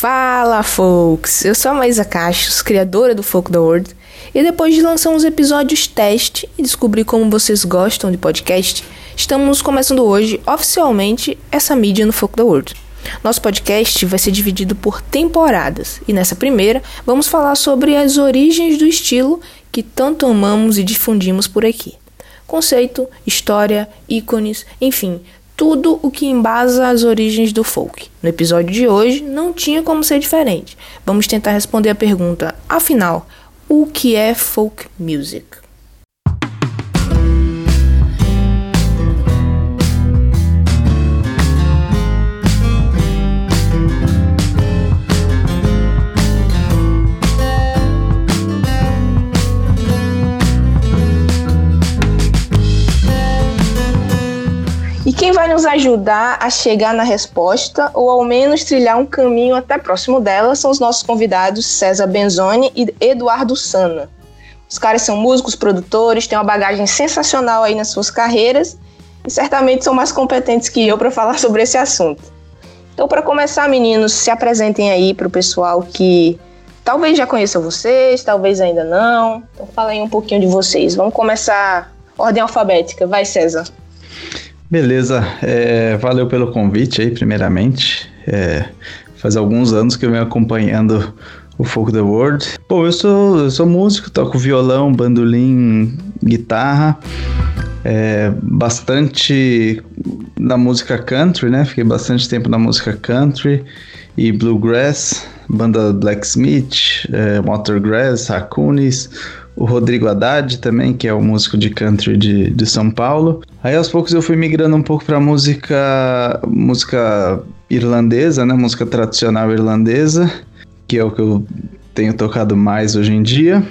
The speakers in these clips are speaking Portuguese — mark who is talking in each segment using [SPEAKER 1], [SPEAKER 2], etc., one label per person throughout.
[SPEAKER 1] Fala, folks! Eu sou a Maísa Cachos, criadora do Folk the World, e depois de lançar uns episódios teste e descobrir como vocês gostam de podcast, estamos começando hoje, oficialmente, essa mídia no Folk the World. Nosso podcast vai ser dividido por temporadas, e nessa primeira vamos falar sobre as origens do estilo que tanto amamos e difundimos por aqui. Conceito, história, ícones, enfim, tudo o que embasa as origens do folk. No episódio de hoje não tinha como ser diferente. Vamos tentar responder a pergunta: afinal, o que é folk music? Quem vai nos ajudar a chegar na resposta, ou ao menos trilhar um caminho até próximo dela, são os nossos convidados César Benzoni e Eduardo Sana. Os caras são músicos, produtores, têm uma bagagem sensacional aí nas suas carreiras e certamente são mais competentes que eu para falar sobre esse assunto. Então, para começar, meninos, se apresentem aí para o pessoal que talvez já conheça vocês, talvez ainda não. Então, fala aí um pouquinho de vocês. Vamos começar ordem alfabética. Vai, César.
[SPEAKER 2] Beleza, é, valeu pelo convite aí, primeiramente. É, faz alguns anos que eu venho acompanhando o Folk the World. Bom, eu sou, eu sou músico, toco violão, bandolim, guitarra. É, bastante na música country, né? Fiquei bastante tempo na música country e bluegrass, banda Blacksmith, é, Watergrass, Racunis, o Rodrigo Haddad também, que é o músico de country de, de São Paulo. Aí aos poucos eu fui migrando um pouco para música música irlandesa, né, música tradicional irlandesa, que é o que eu tenho tocado mais hoje em dia.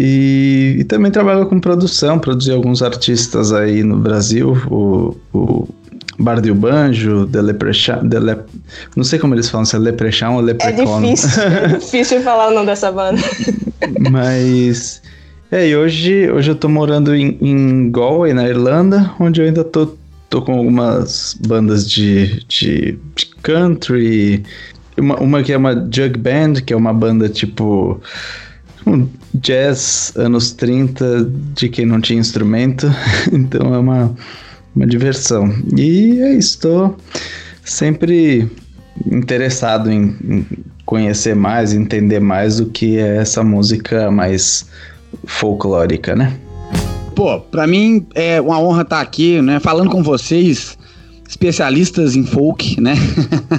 [SPEAKER 2] E, e também trabalho com produção, produzi alguns artistas aí no Brasil, o, o Bardio Banjo, The Leprechaun, The Le... não sei como eles falam, se é Leprechaun ou Leprechaun.
[SPEAKER 1] É difícil, é difícil falar o nome dessa banda.
[SPEAKER 2] Mas é, e hoje, hoje eu tô morando em, em Galway, na Irlanda, onde eu ainda tô, tô com algumas bandas de, de, de country. Uma, uma que é uma jug band, que é uma banda tipo um jazz anos 30 de quem não tinha instrumento. então é uma, uma diversão. E é isso, tô sempre interessado em, em conhecer mais, entender mais o que é essa música mais folclórica, né?
[SPEAKER 3] Pô, pra mim é uma honra estar aqui, né, falando com vocês, especialistas em folk, né?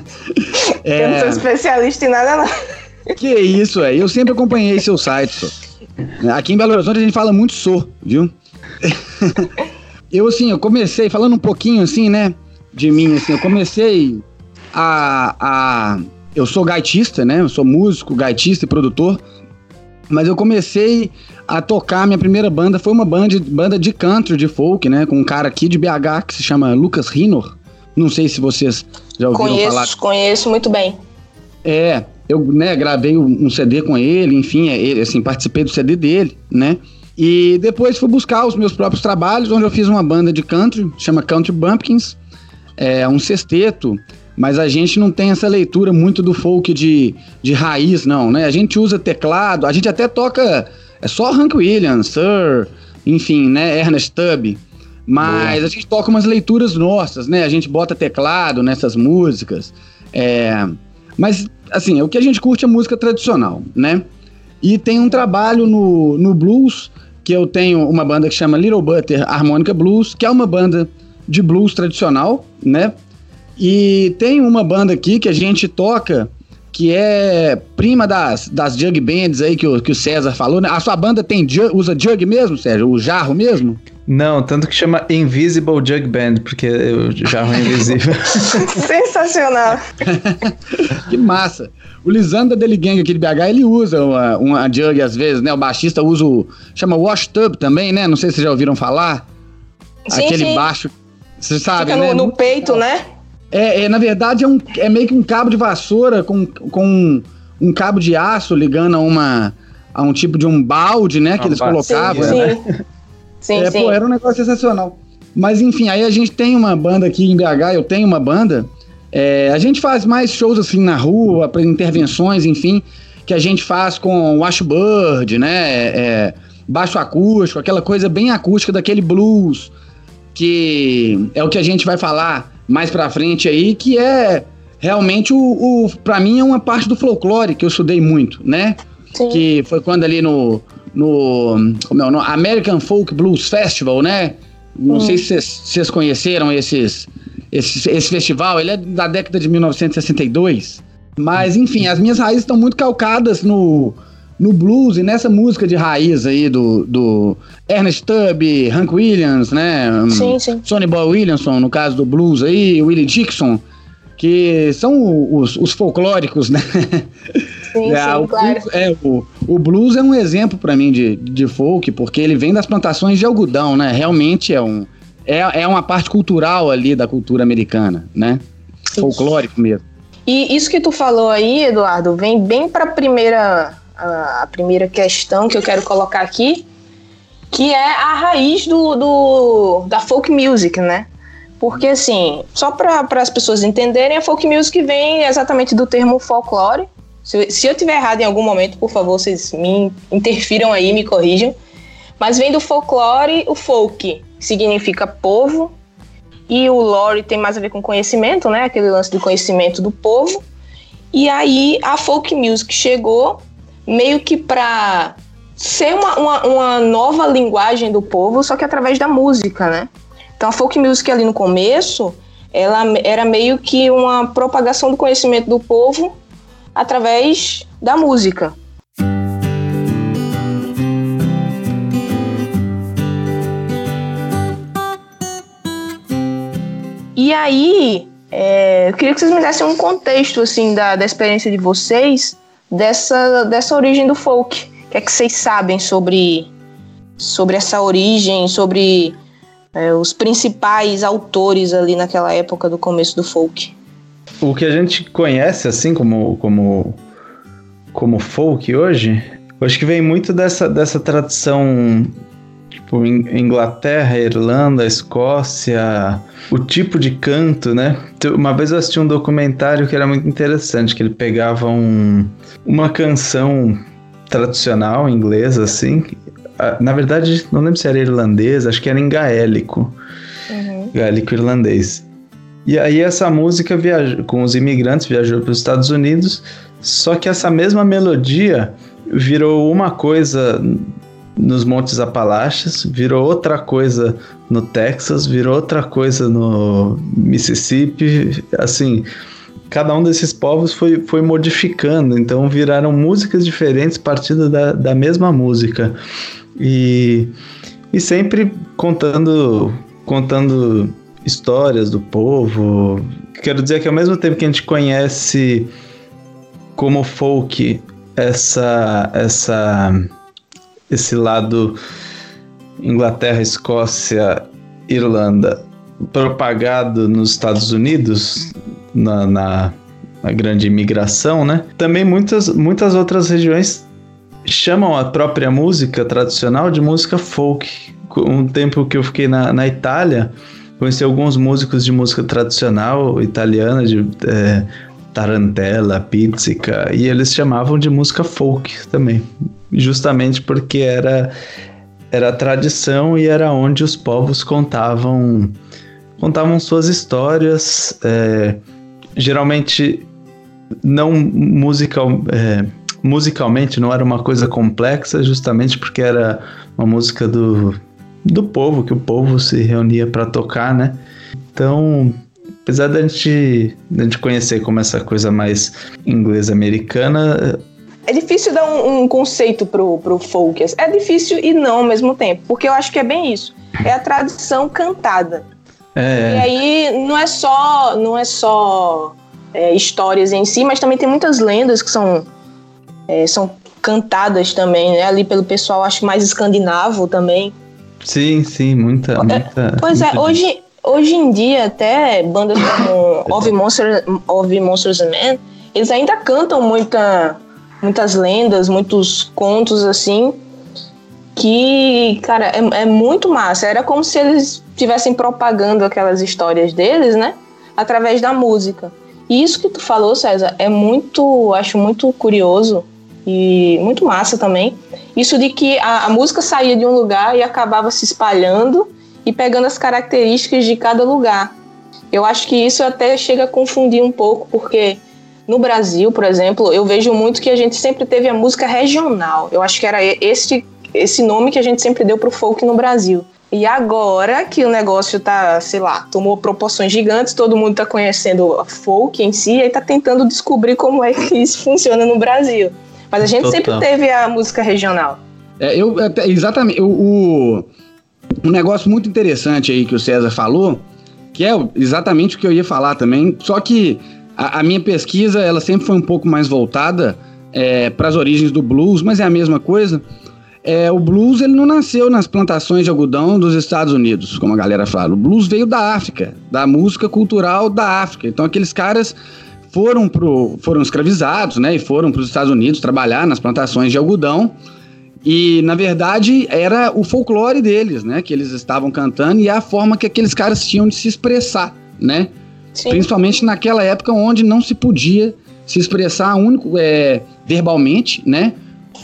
[SPEAKER 1] é... Eu não sou especialista em nada, não.
[SPEAKER 3] Que isso, é. Eu sempre acompanhei seu site, só. Aqui em Belo Horizonte a gente fala muito sou, viu? eu, assim, eu comecei, falando um pouquinho, assim, né, de mim, assim, eu comecei a... a eu sou gaitista, né? Eu sou músico, gaitista e produtor. Mas eu comecei a tocar, minha primeira banda foi uma banda, banda de country, de folk, né? Com um cara aqui de BH que se chama Lucas Rinor. Não sei se vocês já ouviram
[SPEAKER 1] conheço,
[SPEAKER 3] falar.
[SPEAKER 1] Conheço, conheço muito bem.
[SPEAKER 3] É, eu né, gravei um CD com ele, enfim, é, ele, assim, participei do CD dele, né? E depois fui buscar os meus próprios trabalhos, onde eu fiz uma banda de country, chama Country Bumpkins, é um sexteto, mas a gente não tem essa leitura muito do folk de, de raiz, não, né? A gente usa teclado, a gente até toca é só Hank Williams, Sir, enfim, né? Ernest Tubb. Mas Boa. a gente toca umas leituras nossas, né? A gente bota teclado nessas músicas. É... Mas, assim, o que a gente curte é música tradicional, né? E tem um trabalho no, no blues, que eu tenho uma banda que chama Little Butter Harmonica Blues, que é uma banda de blues tradicional, né? E tem uma banda aqui que a gente toca que é prima das, das jug bands aí que o, que o César falou, né? A sua banda tem usa jug mesmo, Sérgio? O jarro mesmo?
[SPEAKER 2] Não, tanto que chama Invisible Jug Band, porque o jarro é invisível.
[SPEAKER 1] Sensacional!
[SPEAKER 3] que massa! O Lisandro Deli Gang aqui de BH, ele usa uma, uma jug às vezes, né? O baixista usa o... chama wash tub também, né? Não sei se vocês já ouviram falar.
[SPEAKER 1] Sim,
[SPEAKER 3] Aquele
[SPEAKER 1] sim.
[SPEAKER 3] baixo... Você sabe,
[SPEAKER 1] Fica
[SPEAKER 3] né?
[SPEAKER 1] no, no peito, né?
[SPEAKER 3] É, é, na verdade, é, um, é meio que um cabo de vassoura com, com um, um cabo de aço ligando a, uma, a um tipo de um balde, né? Que
[SPEAKER 2] Uma
[SPEAKER 3] eles colocavam.
[SPEAKER 1] Sim,
[SPEAKER 3] né?
[SPEAKER 1] sim. Sim,
[SPEAKER 3] é,
[SPEAKER 1] sim.
[SPEAKER 3] pô, era um negócio sensacional. Mas enfim, aí a gente tem uma banda aqui em BH, eu tenho uma banda É, a gente faz mais shows assim na rua, intervenções, enfim, que a gente faz com washboard, né? É, baixo acústico, aquela coisa bem acústica daquele blues, que é o que a gente vai falar mais pra frente aí, que é realmente o, o para mim é uma parte do folclore que eu estudei muito, né? Sim. Que foi quando ali no no como é o nome? American Folk Blues Festival, né? Não hum. sei se vocês conheceram esses, esse, esse festival, ele é da década de 1962. Mas, enfim, as minhas raízes estão muito calcadas no, no blues e nessa música de raiz aí do, do Ernest Tubb, Hank Williams, né?
[SPEAKER 1] Sim, sim.
[SPEAKER 3] Sonny Boy Williamson, no caso do blues aí, Willie Dixon, que são os, os folclóricos, né?
[SPEAKER 1] Sim, é, sim,
[SPEAKER 3] o,
[SPEAKER 1] claro.
[SPEAKER 3] É, o, o blues é um exemplo para mim de, de folk, porque ele vem das plantações de algodão, né? Realmente é, um, é, é uma parte cultural ali da cultura americana, né? Folclórico mesmo.
[SPEAKER 1] E isso que tu falou aí, Eduardo, vem bem para a primeira, a primeira questão que eu quero colocar aqui, que é a raiz do, do da folk music, né? Porque, assim, só para as pessoas entenderem, a folk music vem exatamente do termo folclore, se, se eu tiver errado em algum momento, por favor, vocês me interfiram aí, me corrijam. Mas vem do folclore, o folk significa povo, e o lore tem mais a ver com conhecimento, né? Aquele lance do conhecimento do povo. E aí a folk music chegou meio que para ser uma, uma, uma, nova linguagem do povo, só que através da música, né? Então a folk music ali no começo, ela era meio que uma propagação do conhecimento do povo através da música. E aí, é, eu queria que vocês me dessem um contexto assim da, da experiência de vocês dessa, dessa origem do folk. O que é que vocês sabem sobre, sobre essa origem, sobre é, os principais autores ali naquela época do começo do folk?
[SPEAKER 2] O que a gente conhece assim como como como folk hoje, acho que vem muito dessa dessa tradição tipo Inglaterra, Irlanda, Escócia, o tipo de canto, né? Uma vez eu assisti um documentário que era muito interessante, que ele pegava um, uma canção tradicional inglesa assim, na verdade não lembro se era irlandês, acho que era em gaélico, uhum. gaélico irlandês. E aí essa música viajou, com os imigrantes viajou para os Estados Unidos, só que essa mesma melodia virou uma coisa nos Montes Apalaches, virou outra coisa no Texas, virou outra coisa no Mississippi, assim, cada um desses povos foi, foi modificando, então viraram músicas diferentes partindo da, da mesma música. E, e sempre contando contando histórias do povo. Quero dizer que ao mesmo tempo que a gente conhece como folk essa essa esse lado Inglaterra, Escócia, Irlanda propagado nos Estados Unidos na, na, na grande imigração, né? Também muitas muitas outras regiões chamam a própria música tradicional de música folk. Um tempo que eu fiquei na, na Itália, Conheci alguns músicos de música tradicional italiana, de é, tarantela, pizzica, e eles chamavam de música folk também, justamente porque era era tradição e era onde os povos contavam contavam suas histórias, é, geralmente não musical, é, musicalmente não era uma coisa complexa, justamente porque era uma música do do povo, que o povo se reunia para tocar, né? Então, apesar da gente, da gente conhecer como essa coisa mais inglesa americana.
[SPEAKER 1] É difícil dar um, um, conceito pro, pro folk. É difícil e não ao mesmo tempo, porque eu acho que é bem isso. É a tradição cantada. É. E aí não é só, não é só é, histórias em si, mas também tem muitas lendas que são, é, são cantadas também, né? Ali pelo pessoal, acho mais escandinavo também.
[SPEAKER 2] Sim, sim, muita. É, muita
[SPEAKER 1] pois é, muita é, hoje, hoje em dia, até bandas como Of, Monster, of Monsters and Men, eles ainda cantam muita, muitas lendas, muitos contos assim. Que, cara, é, é muito massa. Era como se eles estivessem propagando aquelas histórias deles, né? Através da música. E isso que tu falou, César, é muito, acho muito curioso e muito massa também. Isso de que a, a música saía de um lugar e acabava se espalhando e pegando as características de cada lugar. Eu acho que isso até chega a confundir um pouco, porque no Brasil, por exemplo, eu vejo muito que a gente sempre teve a música regional. Eu acho que era esse, esse nome que a gente sempre deu para o folk no Brasil. E agora que o negócio tá, sei lá, tomou proporções gigantes, todo mundo tá conhecendo folk em si e tá tentando descobrir como é que isso funciona no Brasil. Mas a gente Total. sempre teve a música regional.
[SPEAKER 3] É, eu, exatamente. O, o, um negócio muito interessante aí que o César falou, que é exatamente o que eu ia falar também, só que a, a minha pesquisa ela sempre foi um pouco mais voltada é, para as origens do blues, mas é a mesma coisa. É, o blues ele não nasceu nas plantações de algodão dos Estados Unidos, como a galera fala. O blues veio da África, da música cultural da África. Então aqueles caras foram, pro, foram escravizados, né? E foram para os Estados Unidos trabalhar nas plantações de algodão. E, na verdade, era o folclore deles, né? Que eles estavam cantando e a forma que aqueles caras tinham de se expressar, né? Sim. Principalmente naquela época onde não se podia se expressar único, é, verbalmente, né?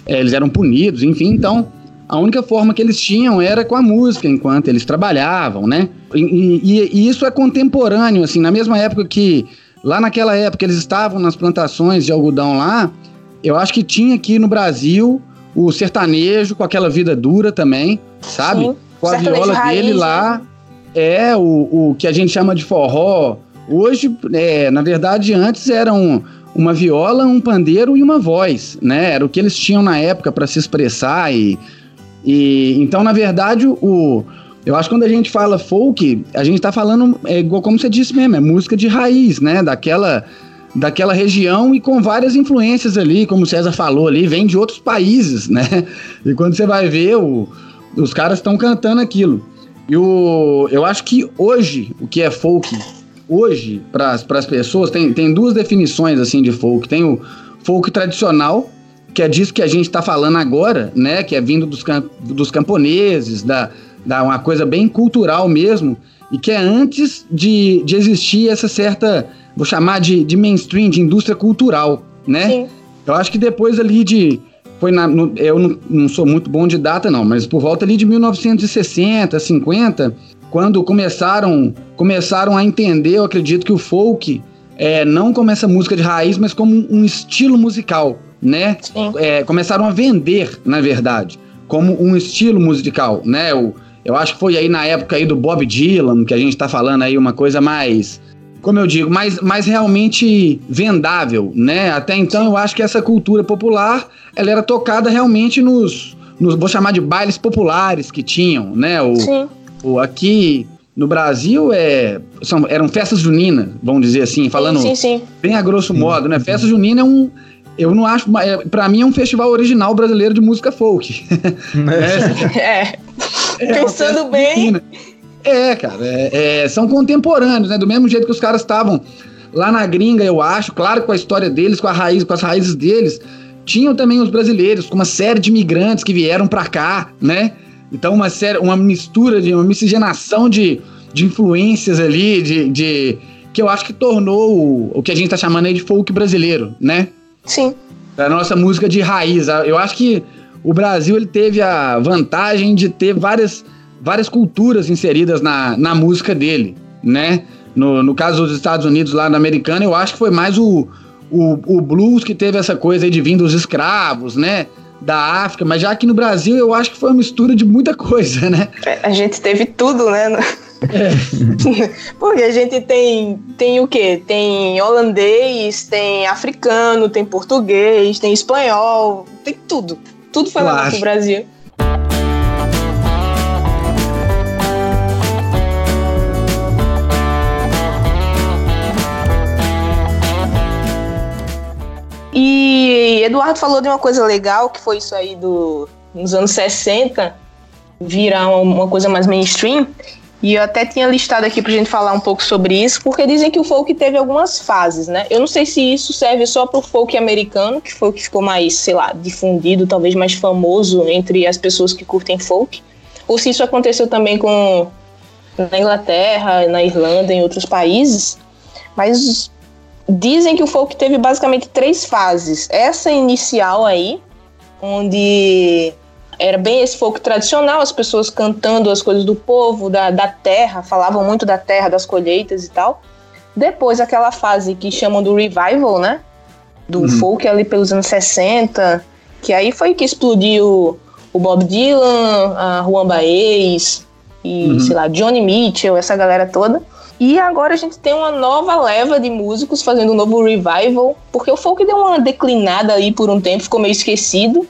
[SPEAKER 3] É, eles eram punidos, enfim, então a única forma que eles tinham era com a música enquanto eles trabalhavam, né? E, e, e, isso é contemporâneo, assim, na mesma época que lá naquela época eles estavam nas plantações de algodão lá, eu acho que tinha aqui no Brasil o sertanejo com aquela vida dura também, sabe? Sim. Com a viola raiz, dele lá, né? é o, o que a gente chama de forró. Hoje, é, na verdade, antes eram uma viola, um pandeiro e uma voz, né? Era o que eles tinham na época para se expressar e, e então na verdade o eu acho que quando a gente fala folk, a gente está falando é como você disse mesmo, é música de raiz, né? Daquela daquela região e com várias influências ali, como o César falou ali, vem de outros países, né? E quando você vai ver, o, os caras estão cantando aquilo. E o, eu acho que hoje, o que é folk hoje, para as pessoas, tem, tem duas definições assim de folk. Tem o folk tradicional, que é disso que a gente está falando agora, né? Que é vindo dos, dos camponeses, da, da uma coisa bem cultural mesmo, e que é antes de, de existir essa certa, vou chamar de, de mainstream, de indústria cultural, né? Sim. Eu acho que depois ali de. Foi na, no, eu não, não sou muito bom de data, não, mas por volta ali de 1960, 50, quando começaram, começaram a entender, eu acredito que o folk é, não como essa música de raiz, mas como um estilo musical, né? É, começaram a vender, na verdade, como um estilo musical, né? O, eu acho que foi aí na época aí do Bob Dylan, que a gente tá falando aí uma coisa mais, como eu digo, mais, mais realmente vendável, né? Até então eu acho que essa cultura popular, ela era tocada realmente nos, nos vou chamar de bailes populares que tinham, né? O, Sim. o aqui no Brasil é, são, eram festas juninas, vamos dizer assim, falando sim, sim, sim. bem a grosso modo, né? Festa junina é um eu não acho. É, para mim é um festival original brasileiro de música folk.
[SPEAKER 1] é. é. É Pensando bem.
[SPEAKER 3] É, cara. É, é, são contemporâneos, né? Do mesmo jeito que os caras estavam lá na gringa, eu acho, claro, com a história deles, com a raiz, com as raízes deles. Tinham também os brasileiros, com uma série de imigrantes que vieram para cá, né? Então, uma série, uma mistura de uma miscigenação de, de influências ali, de, de que eu acho que tornou o, o que a gente tá chamando aí de folk brasileiro, né?
[SPEAKER 1] Sim.
[SPEAKER 3] Da nossa música de raiz. Eu acho que o Brasil ele teve a vantagem de ter várias, várias culturas inseridas na, na música dele, né? No, no caso dos Estados Unidos, lá na Americana, eu acho que foi mais o, o, o blues que teve essa coisa aí de vir dos escravos, né? Da África, mas já aqui no Brasil eu acho que foi uma mistura de muita coisa, né?
[SPEAKER 1] É, a gente teve tudo, né? É. Porque a gente tem, tem o quê? Tem holandês, tem africano, tem português, tem espanhol, tem tudo. Tudo foi lá pro Brasil. E Eduardo falou de uma coisa legal, que foi isso aí do, nos anos 60, virar uma coisa mais mainstream, e eu até tinha listado aqui pra gente falar um pouco sobre isso, porque dizem que o folk teve algumas fases, né? Eu não sei se isso serve só pro folk americano, que foi o que ficou mais, sei lá, difundido, talvez mais famoso entre as pessoas que curtem folk, ou se isso aconteceu também com na Inglaterra, na Irlanda, em outros países. Mas dizem que o folk teve basicamente três fases. Essa inicial aí, onde era bem esse folk tradicional, as pessoas cantando as coisas do povo, da, da terra, falavam muito da terra, das colheitas e tal. Depois, aquela fase que chamam do revival, né? Do uhum. folk ali pelos anos 60, que aí foi que explodiu o Bob Dylan, a Juan Baez e, uhum. sei lá, Johnny Mitchell, essa galera toda. E agora a gente tem uma nova leva de músicos fazendo um novo revival, porque o folk deu uma declinada aí por um tempo, ficou meio esquecido.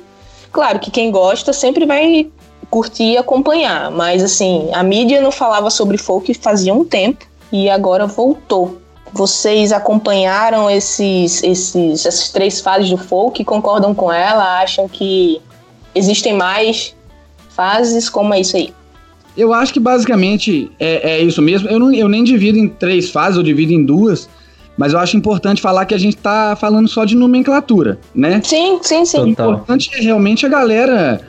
[SPEAKER 1] Claro que quem gosta sempre vai curtir e acompanhar, mas assim, a mídia não falava sobre folk fazia um tempo e agora voltou. Vocês acompanharam esses, esses, essas três fases do folk, concordam com ela, acham que existem mais fases? Como é isso aí?
[SPEAKER 3] Eu acho que basicamente é, é isso mesmo. Eu, não, eu nem divido em três fases, eu divido em duas. Mas eu acho importante falar que a gente está falando só de nomenclatura, né?
[SPEAKER 1] Sim, sim, sim.
[SPEAKER 3] O importante é realmente a galera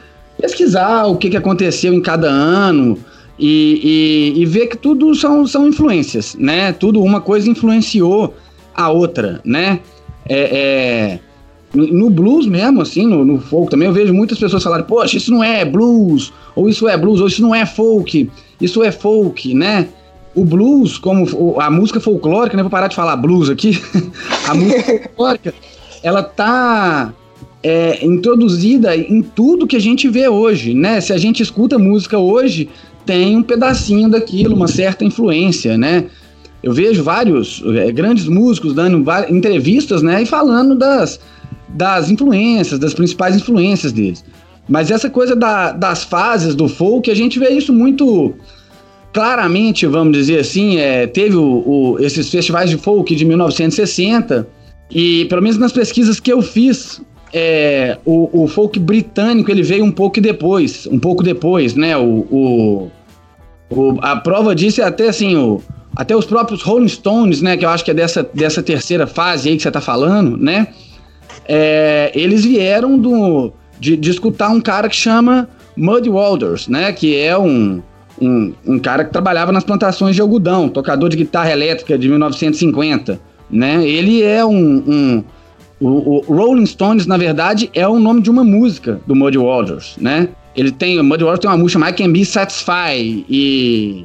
[SPEAKER 3] pesquisar o que, que aconteceu em cada ano e, e, e, ver que tudo são, são influências, né? Tudo uma coisa influenciou a outra, né? É, é, no blues mesmo, assim, no, no, folk também, eu vejo muitas pessoas falarem, poxa, isso não é blues, ou isso é blues, ou isso não é folk, isso é folk, né? O blues, como a música folclórica, né? Vou parar de falar blues aqui. a música folclórica, ela tá é, introduzida em tudo que a gente vê hoje, né? Se a gente escuta música hoje, tem um pedacinho daquilo, uma certa influência, né? Eu vejo vários é, grandes músicos dando entrevistas, né? E falando das, das influências, das principais influências deles. Mas essa coisa da, das fases do folk, a gente vê isso muito claramente, vamos dizer assim, é, teve o, o, esses festivais de folk de 1960 e pelo menos nas pesquisas que eu fiz, é, o, o, folk britânico ele veio um pouco depois, um pouco depois, né? O, a prova disso é até assim, até os próprios Rolling Stones, né? Que eu acho que é dessa, dessa terceira fase aí que você está falando, né? É, eles vieram do, de, de escutar um cara que chama Muddy Waters, né? Que é um um, um cara que trabalhava nas plantações de algodão, tocador de guitarra elétrica de 1950, né? Ele é um, um o, o, Rolling Stones, na verdade, é o nome de uma música do Muddy Waters, né? Ele tem, o Muddy Waters tem uma música chamada I Can Be Satisfied e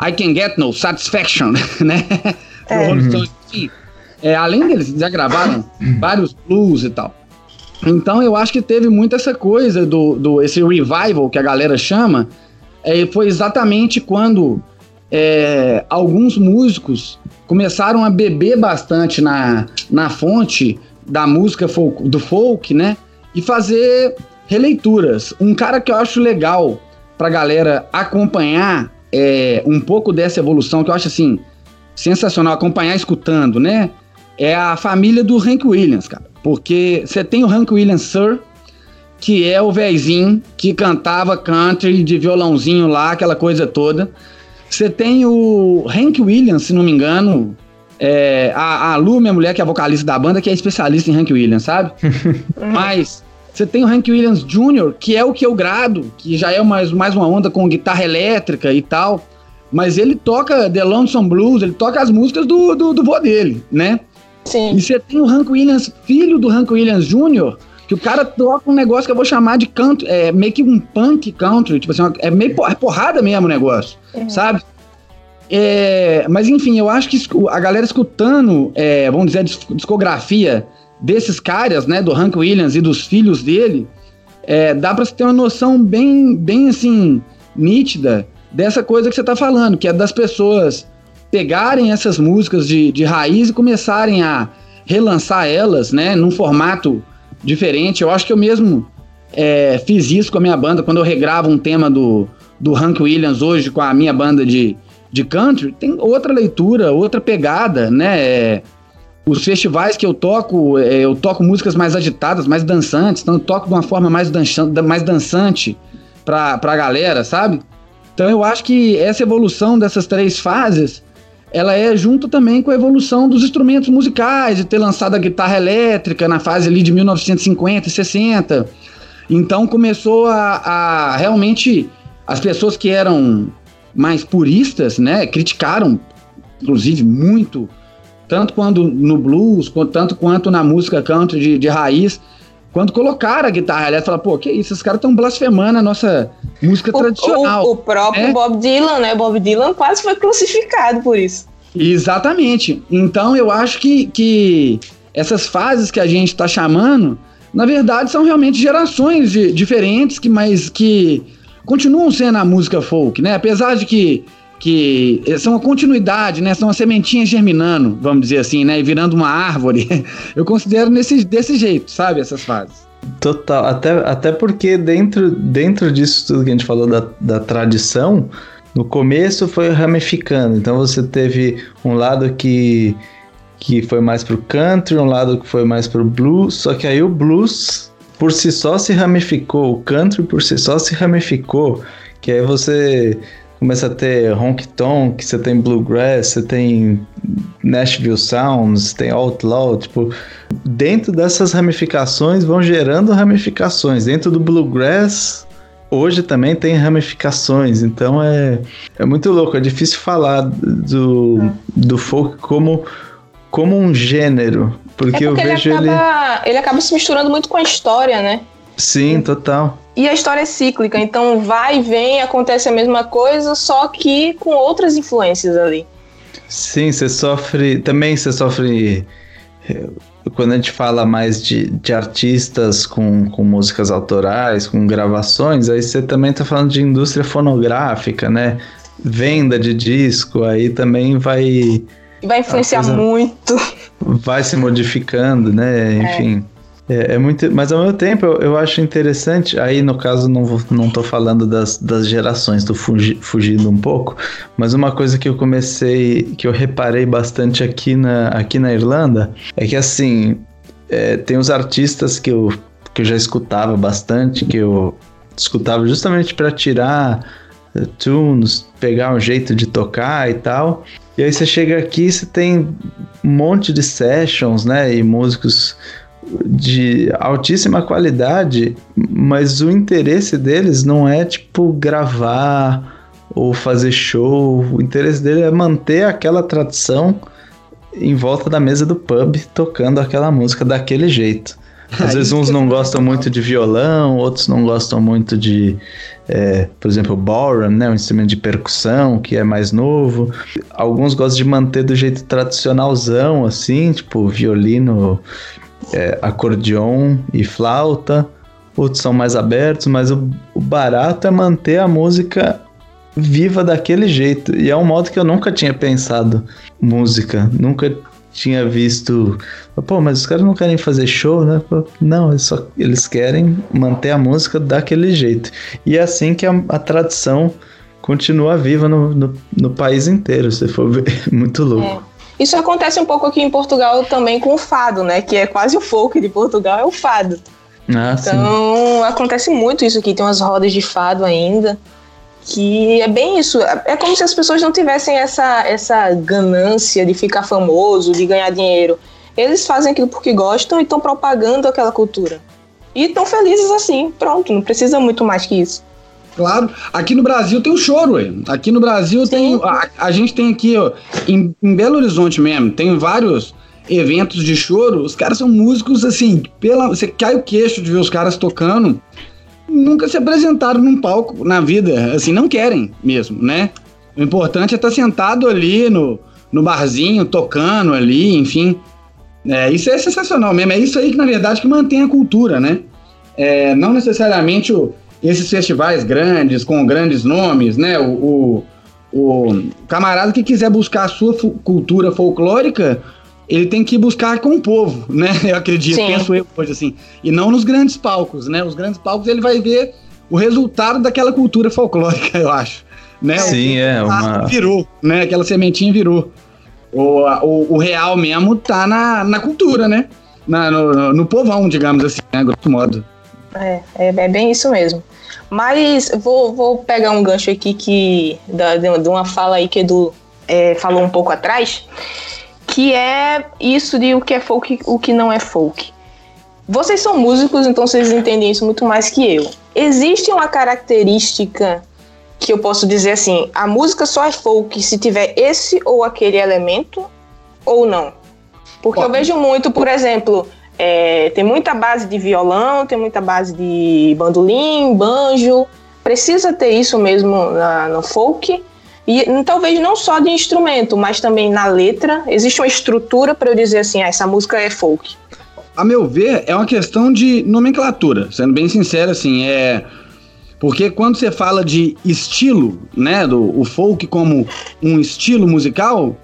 [SPEAKER 3] I Can Get No Satisfaction, né? É. Rolling Stones, enfim, é, além deles, já gravaram vários blues e tal. Então eu acho que teve muito essa coisa do, do esse revival que a galera chama, é, foi exatamente quando é, alguns músicos começaram a beber bastante na, na fonte da música folk, do folk, né? E fazer releituras. Um cara que eu acho legal pra galera acompanhar é, um pouco dessa evolução, que eu acho assim, sensacional, acompanhar escutando, né? É a família do Hank Williams, cara. Porque você tem o Hank Williams Sir, que é o vezinho que cantava country de violãozinho lá, aquela coisa toda. Você tem o Hank Williams, se não me engano, é, a, a Lu, minha mulher, que é a vocalista da banda, que é especialista em Hank Williams, sabe? Mas você tem o Hank Williams Jr., que é o que eu grado, que já é mais, mais uma onda com guitarra elétrica e tal. Mas ele toca The Lonesome Blues, ele toca as músicas do, do, do vô dele, né? Sim. E você tem o Hank Williams, filho do Hank Williams Jr., que o cara toca um negócio que eu vou chamar de country, é meio que um punk country, tipo assim, é meio é porrada mesmo o negócio, uhum. sabe? É, mas enfim, eu acho que a galera escutando, é, vamos dizer, a discografia desses caras, né, do Hank Williams e dos filhos dele, é, dá pra você ter uma noção bem, bem assim, nítida dessa coisa que você tá falando, que é das pessoas pegarem essas músicas de, de raiz e começarem a relançar elas, né, num formato diferente. Eu acho que eu mesmo é, fiz isso com a minha banda. Quando eu regravo um tema do, do Hank Williams hoje com a minha banda de, de country, tem outra leitura, outra pegada, né? É, os festivais que eu toco, é, eu toco músicas mais agitadas, mais dançantes, então eu toco de uma forma mais, dançante, mais dançante pra, pra galera, sabe? Então eu acho que essa evolução dessas três fases ela é junto também com a evolução dos instrumentos musicais, de ter lançado a guitarra elétrica na fase ali de 1950 e 60. Então começou a, a realmente as pessoas que eram mais puristas, né, criticaram, inclusive muito tanto quanto no blues, tanto quanto na música country de, de raiz, quando colocaram a guitarra elétrica, falaram, pô, que isso, esses caras estão blasfemando a nossa música
[SPEAKER 1] o,
[SPEAKER 3] tradicional.
[SPEAKER 1] O, o próprio né? Bob Dylan, né? Bob Dylan quase foi crucificado por isso.
[SPEAKER 3] Exatamente. Então eu acho que, que essas fases que a gente está chamando, na verdade, são realmente gerações de, diferentes, que, mas que continuam sendo a música folk, né? Apesar de que que são a continuidade, né? São as sementinhas germinando, vamos dizer assim, né? E virando uma árvore. Eu considero nesse, desse jeito, sabe? Essas fases.
[SPEAKER 2] Total. Até, até porque dentro, dentro disso tudo que a gente falou da, da tradição, no começo foi ramificando. Então você teve um lado que, que foi mais pro country, um lado que foi mais pro blues. Só que aí o blues por si só se ramificou, o country por si só se ramificou. Que aí você começa a ter honky tonk, você tem bluegrass, você tem Nashville Sounds, tem outlaw, tipo, dentro dessas ramificações vão gerando ramificações. Dentro do bluegrass hoje também tem ramificações, então é, é muito louco, é difícil falar do, do folk como como um gênero, porque, é porque eu vejo
[SPEAKER 1] ele acaba, ele... ele acaba se misturando muito com a história, né?
[SPEAKER 2] Sim, total.
[SPEAKER 1] E a história é cíclica, então vai e vem, acontece a mesma coisa, só que com outras influências ali.
[SPEAKER 2] Sim, você sofre. Também você sofre. Eh, quando a gente fala mais de, de artistas com, com músicas autorais, com gravações, aí você também está falando de indústria fonográfica, né? Venda de disco, aí também vai.
[SPEAKER 1] Vai influenciar muito.
[SPEAKER 2] Vai se modificando, né? É. Enfim. É. É, é, muito, mas ao mesmo tempo eu, eu, acho interessante. Aí no caso não não tô falando das, das gerações, tô fugi, fugindo um pouco. Mas uma coisa que eu comecei, que eu reparei bastante aqui na, aqui na Irlanda, é que assim é, tem os artistas que eu, que eu já escutava bastante, que eu escutava justamente para tirar uh, tunes, pegar um jeito de tocar e tal. E aí você chega aqui, você tem um monte de sessions, né? E músicos de altíssima qualidade, mas o interesse deles não é tipo gravar ou fazer show. O interesse dele é manter aquela tradição em volta da mesa do pub tocando aquela música daquele jeito. Às vezes uns não gostam muito de violão, outros não gostam muito de, é, por exemplo, ballroom, né, um instrumento de percussão que é mais novo. Alguns gostam de manter do jeito tradicionalzão, assim, tipo violino é, acordeon e flauta, outros são mais abertos, mas o, o barato é manter a música viva daquele jeito. E é um modo que eu nunca tinha pensado música, nunca tinha visto. Pô, mas os caras não querem fazer show, né? Não, eles, só, eles querem manter a música daquele jeito. E é assim que a, a tradição continua viva no, no, no, país inteiro, se for ver. Muito louco.
[SPEAKER 1] É. Isso acontece um pouco aqui em Portugal também com o fado, né? Que é quase o folk de Portugal, é o fado. Ah, então sim. acontece muito isso aqui, tem umas rodas de fado ainda. Que é bem isso. É como se as pessoas não tivessem essa, essa ganância de ficar famoso, de ganhar dinheiro. Eles fazem aquilo porque gostam e estão propagando aquela cultura. E estão felizes assim, pronto, não precisa muito mais que isso.
[SPEAKER 3] Claro. Aqui no Brasil tem o choro, ué. Aqui no Brasil Sim. tem. A, a, gente tem aqui, ó, em, em, Belo Horizonte mesmo, tem vários eventos de choro. Os caras são músicos, assim, pela, você cai o queixo de ver os caras tocando. Nunca se apresentaram num palco na vida. Assim, não querem mesmo, né? O importante é estar tá sentado ali no, no barzinho, tocando ali, enfim. É, isso é sensacional mesmo. É isso aí que, na verdade, que mantém a cultura, né? É, não necessariamente o esses festivais grandes, com grandes nomes, né? O, o, o camarada que quiser buscar a sua cultura folclórica, ele tem que buscar com o povo, né? Eu acredito, Sim. penso eu hoje assim. E não nos grandes palcos, né? Os grandes palcos ele vai ver o resultado daquela cultura folclórica, eu acho. Né?
[SPEAKER 2] Sim, o, é. Uma...
[SPEAKER 3] Virou, né? Aquela sementinha virou. O, o, o, real mesmo tá na, na cultura, né? Na, no, no povão, digamos assim, né? Grosso modo.
[SPEAKER 1] É, é, é, bem isso mesmo. Mas vou, vou pegar um gancho aqui que da, de uma fala aí que Edu é, falou um pouco atrás, que é isso de o que é folk e o que não é folk. Vocês são músicos, então vocês entendem isso muito mais que eu. Existe uma característica que eu posso dizer assim: a música só é folk se tiver esse ou aquele elemento? ou não? Porque eu vejo muito, por exemplo, é, tem muita base de violão, tem muita base de bandolim, banjo. Precisa ter isso mesmo na, no folk. E talvez não só de instrumento, mas também na letra. Existe uma estrutura para eu dizer assim: ah, essa música é folk.
[SPEAKER 3] A meu ver, é uma questão de nomenclatura. Sendo bem sincero, assim, é. Porque quando você fala de estilo, né, do o folk como um estilo musical,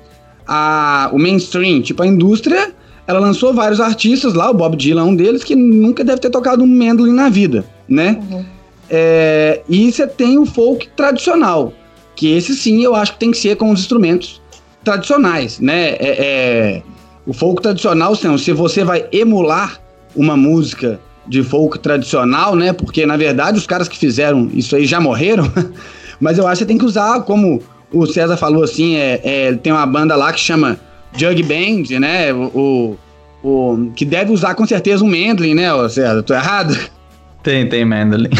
[SPEAKER 3] a, o mainstream, tipo a indústria, ela lançou vários artistas lá, o Bob Dylan é um deles, que nunca deve ter tocado um mandolin na vida, né? Uhum. É, e você tem o folk tradicional, que esse sim eu acho que tem que ser com os instrumentos tradicionais, né? É, é, o folk tradicional, se você vai emular uma música de folk tradicional, né? Porque na verdade os caras que fizeram isso aí já morreram, mas eu acho que você tem que usar como o César falou assim, é, é, tem uma banda lá que chama Jug Band, né? O, o, o, que deve usar com certeza um mandolin, né, César? Tô errado?
[SPEAKER 2] Tem, tem mandolin.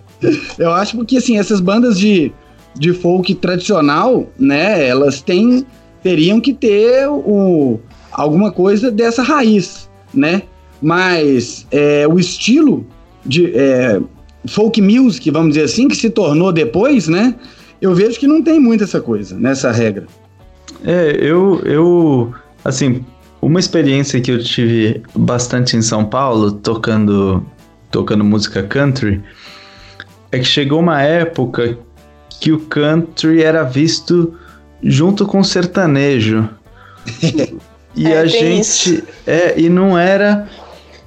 [SPEAKER 3] eu acho porque assim, essas bandas de, de folk tradicional, né, elas têm teriam que ter o, alguma coisa dessa raiz, né? Mas é, o estilo de é, folk music, vamos dizer assim, que se tornou depois, né? Eu vejo que não tem muito essa coisa, nessa regra.
[SPEAKER 2] É, eu, eu, assim, uma experiência que eu tive bastante em São Paulo, tocando, tocando música country, é que chegou uma época que o country era visto junto com o sertanejo. e é, a gente. Isso. É, e não era.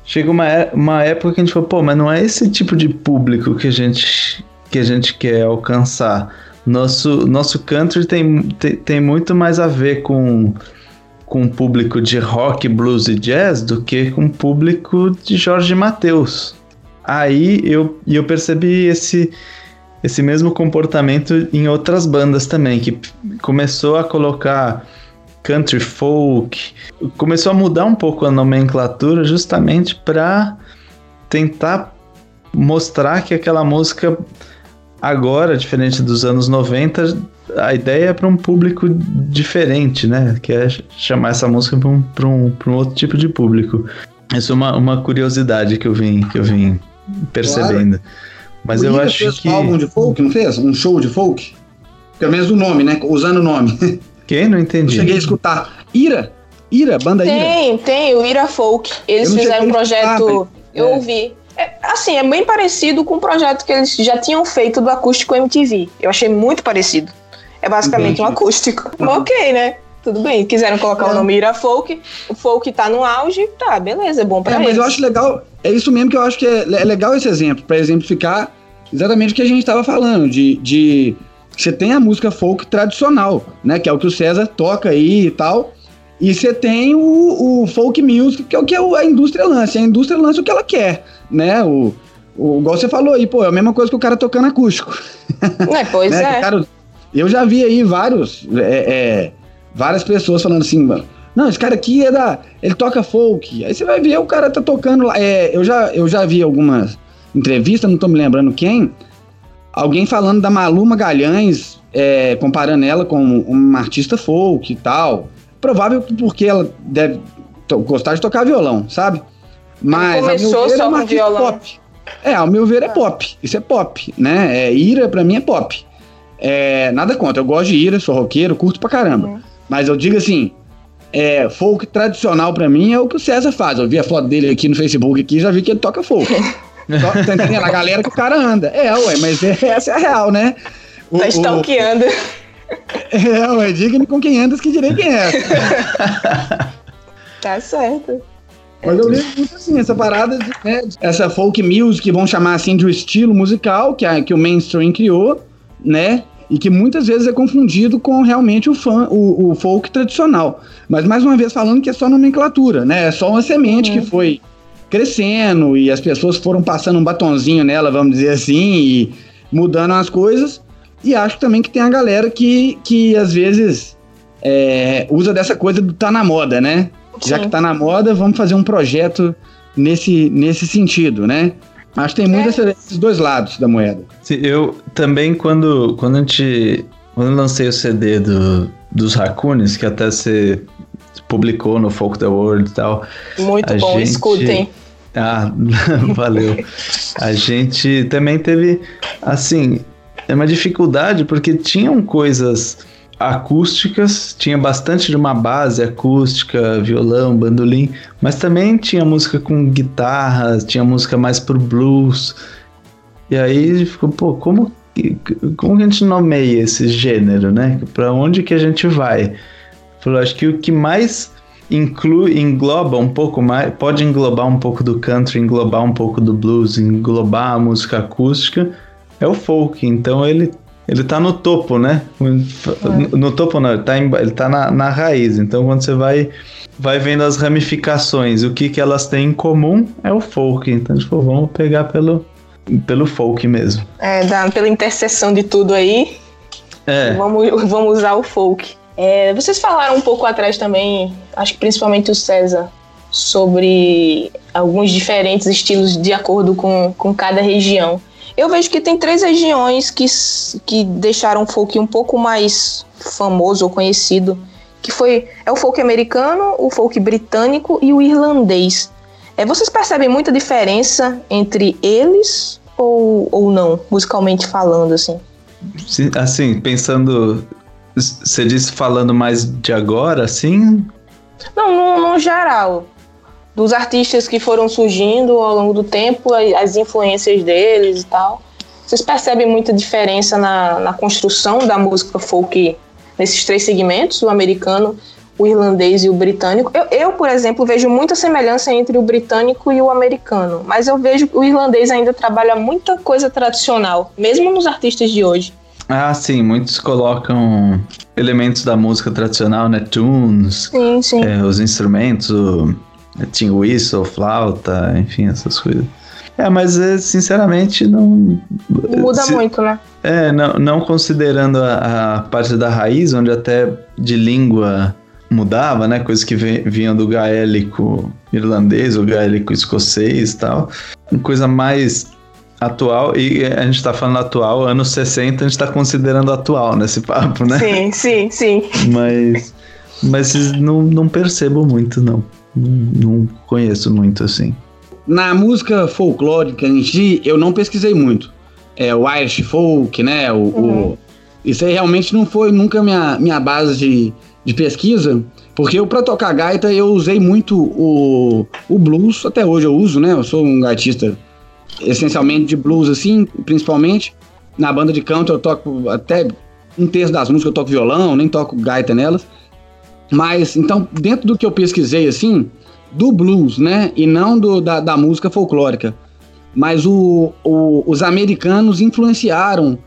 [SPEAKER 2] Chegou uma, uma época que a gente falou, pô, mas não é esse tipo de público que a gente, que a gente quer alcançar. Nosso, nosso country tem, tem, tem muito mais a ver com com um público de rock, blues e jazz do que com o público de Jorge Mateus. Aí eu, eu percebi esse, esse mesmo comportamento em outras bandas também, que começou a colocar country folk, começou a mudar um pouco a nomenclatura justamente para tentar mostrar que aquela música agora, diferente dos anos 90, a ideia é para um público diferente, né? Que é chamar essa música para um, um, um outro tipo de público. Isso é uma, uma curiosidade que eu vim, que eu vim percebendo. Claro. Mas o eu acho
[SPEAKER 3] fez
[SPEAKER 2] que.
[SPEAKER 3] um álbum de folk, não fez? Um show de folk? Pelo menos o nome, né? Usando o nome.
[SPEAKER 2] Quem? Não entendi.
[SPEAKER 3] Eu cheguei a escutar. Ira, Ira, banda
[SPEAKER 1] tem,
[SPEAKER 3] Ira.
[SPEAKER 1] Tem, tem, o Ira Folk. Eles fizeram um projeto. eu é. ouvi. É, assim, é bem parecido com o projeto que eles já tinham feito do acústico MTV. Eu achei muito parecido. É basicamente Entendi. um acústico. Uhum. Ok, né? Tudo bem. Quiseram colocar é. o nome Ira Folk, o folk tá no auge, tá, beleza, é bom pra é, eles.
[SPEAKER 3] Mas eu acho legal, é isso mesmo que eu acho que é, é legal esse exemplo, para exemplificar exatamente o que a gente estava falando, de, de você tem a música folk tradicional, né? Que é o que o César toca aí e tal. E você tem o, o, folk music, que é o que a indústria lança. A indústria lança o que ela quer, né? O, o, igual você falou aí, pô, é a mesma coisa que o cara tocando acústico.
[SPEAKER 1] É, pois né? é.
[SPEAKER 3] Cara, eu já vi aí vários, é, é, várias pessoas falando assim, mano, não, esse cara aqui é da. Ele toca folk. Aí você vai ver, o cara tá tocando lá. É, eu, já, eu já vi algumas entrevistas, não tô me lembrando quem. Alguém falando da Malu Magalhães, é, comparando ela com uma artista folk e tal. Provável porque ela deve gostar de tocar violão, sabe?
[SPEAKER 1] Mas começou a meu ver, é uma violão.
[SPEAKER 3] pop. É, ao meu ver é pop. Isso é pop, né? É, ira pra mim é pop. É, nada contra, eu gosto de ira, sou roqueiro, curto pra caramba. Uhum. Mas eu digo assim, é, folk tradicional pra mim é o que o César faz. Eu vi a foto dele aqui no Facebook aqui já vi que ele toca folk. tá entendendo? A galera que o cara anda. É, ué, mas é, essa é a real, né?
[SPEAKER 1] O, tá stalkeando.
[SPEAKER 3] É, ué, diga-me com quem andas que direi quem é.
[SPEAKER 1] tá certo.
[SPEAKER 3] Mas eu lembro muito assim, essa parada, de, né, essa folk music, vamos chamar assim de um estilo musical que, a, que o mainstream criou, né? E que muitas vezes é confundido com realmente o, fã, o, o folk tradicional. Mas mais uma vez falando que é só nomenclatura, né? É só uma semente uhum. que foi crescendo e as pessoas foram passando um batonzinho nela, vamos dizer assim, e mudando as coisas. E acho também que tem a galera que, que às vezes é, usa dessa coisa do tá na moda, né? Sim. Já que tá na moda, vamos fazer um projeto nesse, nesse sentido, né? Acho que tem muito é. esses dois lados da moeda.
[SPEAKER 2] Sim, eu também, quando, quando a gente. Quando eu lancei o CD do, dos Racunes, que até você publicou no Folk the World e tal.
[SPEAKER 1] Muito a bom, gente... escutem.
[SPEAKER 2] Ah, valeu. a gente também teve, assim, é uma dificuldade porque tinham coisas acústicas, tinha bastante de uma base acústica, violão, bandolim, mas também tinha música com guitarra, tinha música mais pro blues. E aí ficou, pô, como, como que a gente nomeia esse gênero, né? Para onde que a gente vai? Falou, acho que o que mais inclui, engloba um pouco mais, pode englobar um pouco do country, englobar um pouco do blues, englobar a música acústica, é o folk. Então ele ele tá no topo, né? É. No, topo não, ele tá, em, ele tá na, na raiz. Então quando você vai vai vendo as ramificações, o que que elas têm em comum é o folk. Então, tipo, vamos pegar pelo, pelo folk mesmo.
[SPEAKER 1] É, da, pela interseção de tudo aí. É. Vamos, vamos usar o folk. É, vocês falaram um pouco atrás também, acho que principalmente o César, sobre alguns diferentes estilos de acordo com, com cada região. Eu vejo que tem três regiões que, que deixaram o folk um pouco mais famoso ou conhecido, que foi é o folk americano, o folk britânico e o irlandês. É, vocês percebem muita diferença entre eles ou, ou não, musicalmente falando, assim?
[SPEAKER 2] Assim, pensando você disse falando mais de agora, assim?
[SPEAKER 1] Não, no, no, geral. Dos artistas que foram surgindo ao longo do tempo, as influências deles e tal. Vocês percebem muita diferença na, na construção da música folk nesses três segmentos, o americano, o irlandês e o britânico. Eu, eu, por exemplo, vejo muita semelhança entre o britânico e o americano, mas eu vejo que o irlandês ainda trabalha muita coisa tradicional, mesmo nos artistas de hoje.
[SPEAKER 2] Ah, sim, muitos colocam elementos da música tradicional, né? Tunes,
[SPEAKER 1] sim, sim.
[SPEAKER 2] É, os instrumentos, o tin whistle, flauta, enfim, essas coisas. É, mas é, sinceramente não.
[SPEAKER 1] Muda se, muito, né?
[SPEAKER 2] É, não, não considerando a, a, parte da raiz, onde até de língua mudava, né? Coisas que vinham do gaélico irlandês, o gaélico escocês e tal. Coisa mais atual, e a gente tá falando atual, anos 60, a gente tá considerando atual nesse papo, né?
[SPEAKER 1] Sim, sim, sim.
[SPEAKER 2] Mas, mas não, não percebo muito, não. Não. Conheço muito, assim.
[SPEAKER 3] Na música folclórica em si, eu não pesquisei muito. É o Irish folk, né? O, uhum. o, isso aí realmente não foi nunca minha, minha base de, de pesquisa, porque eu, pra tocar gaita, eu usei muito o, o blues, até hoje eu uso, né? Eu sou um gaitista essencialmente de blues, assim, principalmente. Na banda de canto eu toco até um terço das músicas eu toco violão, nem toco gaita nelas. Mas, então, dentro do que eu pesquisei, assim, do blues, né, e não do, da, da música folclórica, mas o, o, os americanos influenciaram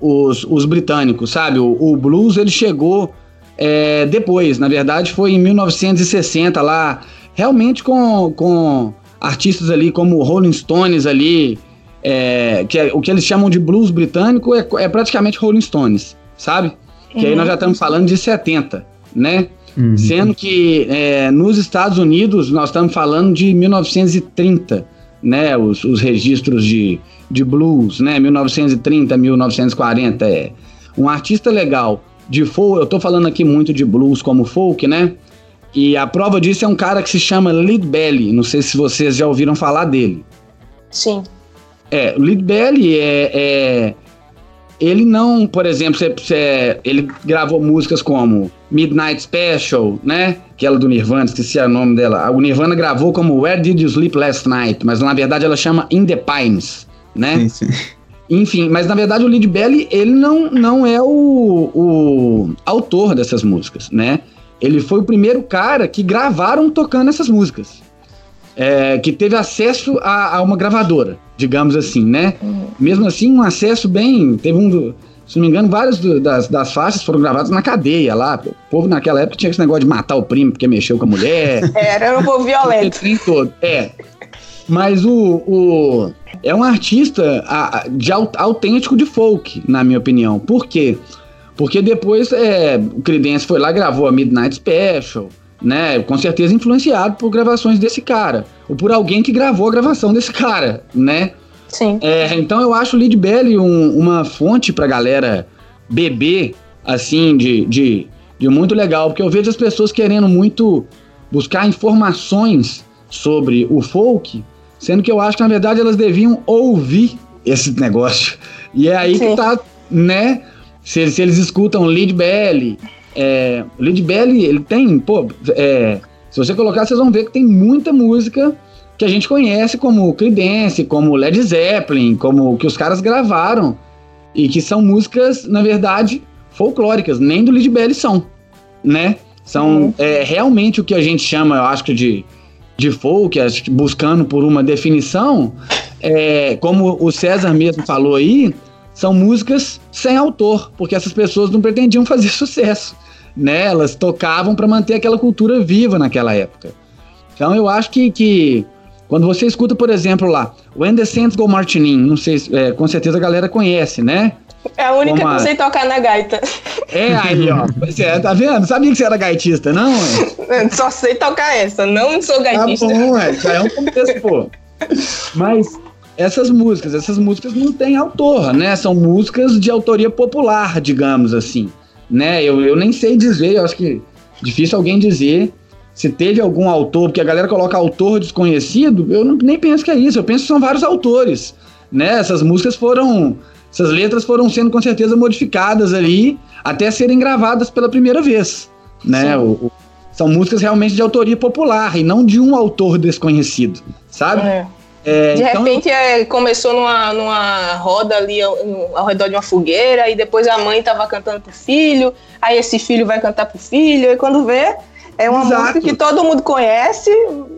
[SPEAKER 3] os, os britânicos, sabe? O, o blues, ele chegou é, depois, na verdade, foi em 1960 lá, realmente com, com artistas ali como Rolling Stones ali, é, que é, o que eles chamam de blues britânico é, é praticamente Rolling Stones, sabe? Que aí nós já estamos falando de 70, né? Uhum. Sendo que é, nos Estados Unidos nós estamos falando de 1930, né? Os, os registros de, de blues, né? 1930, 1940. É. Um artista legal de folk, eu estou falando aqui muito de blues como folk, né? E a prova disso é um cara que se chama Lead Belly. Não sei se vocês já ouviram falar dele.
[SPEAKER 1] Sim.
[SPEAKER 3] É, o Lead Belly é, é, Ele não, por exemplo, você, você, ele gravou músicas como Midnight Special, né? Aquela do Nirvana, esqueci o nome dela. O Nirvana gravou como Where Did You Sleep Last Night? Mas na verdade ela chama In the Pines, né? Sim, sim. Enfim, mas na verdade o Lead Belly, ele não, não é o, o autor dessas músicas, né? Ele foi o primeiro cara que gravaram tocando essas músicas. É, que teve acesso a, a, uma gravadora, digamos assim, né? Uhum. Mesmo assim, um acesso bem. Teve um. Do, se não me engano, várias do, das, das faixas foram gravadas na cadeia lá. O povo naquela época tinha esse negócio de matar o primo porque mexeu com a mulher.
[SPEAKER 1] Era um povo violento.
[SPEAKER 3] todo. É. Mas o, o. É um artista a, de autêntico de folk, na minha opinião. Por quê? Porque depois é, o Creedence foi lá gravou a Midnight Special, né? Com certeza influenciado por gravações desse cara. Ou por alguém que gravou a gravação desse cara, né?
[SPEAKER 1] Sim.
[SPEAKER 3] É, então eu acho o Lead Belly um, uma fonte pra galera beber, assim, de, de, de muito legal, porque eu vejo as pessoas querendo muito buscar informações sobre o folk, sendo que eu acho que na verdade elas deviam ouvir esse negócio. E é aí Sim. que tá, né? Se, se eles escutam Lead Belly, é, Lead Belly, ele tem, pô, é, se você colocar, vocês vão ver que tem muita música que a gente conhece como Creedence, como Led Zeppelin, como que os caras gravaram e que são músicas, na verdade, folclóricas, nem do Lead Belly são, né? São uhum. é, realmente o que a gente chama, eu acho que de, de folk, buscando por uma definição, é, como o César mesmo falou aí, são músicas sem autor, porque essas pessoas não pretendiam fazer sucesso, né? Elas tocavam para manter aquela cultura viva naquela época. Então eu acho que, que quando você escuta, por exemplo, lá, When the Saints Go Marching In, não sei, é, com certeza a galera conhece, né?
[SPEAKER 1] É a única Como que não sei tocar na gaita.
[SPEAKER 3] É, aí, ó. É, tá vendo? Sabia que você era gaitista, não?
[SPEAKER 1] É? Só sei tocar essa, não sou gaitista.
[SPEAKER 3] Tá bom, é. Já é um contexto, pô. Mas essas músicas, essas músicas não têm autor, né? São músicas de autoria popular, digamos assim. Né? Eu, eu nem sei dizer, eu acho que difícil alguém dizer se teve algum autor, porque a galera coloca autor desconhecido, eu não, nem penso que é isso, eu penso que são vários autores. Né? Essas músicas foram essas letras foram sendo com certeza modificadas ali até serem gravadas pela primeira vez, né? O, o, são músicas realmente de autoria popular e não de um autor desconhecido, sabe? É.
[SPEAKER 1] É, de então... repente é, começou numa, numa roda ali ao, ao, redor de uma fogueira, e depois a mãe estava cantando pro filho, aí esse filho vai cantar pro filho, e quando vê, é uma Exato. música que todo mundo conhece,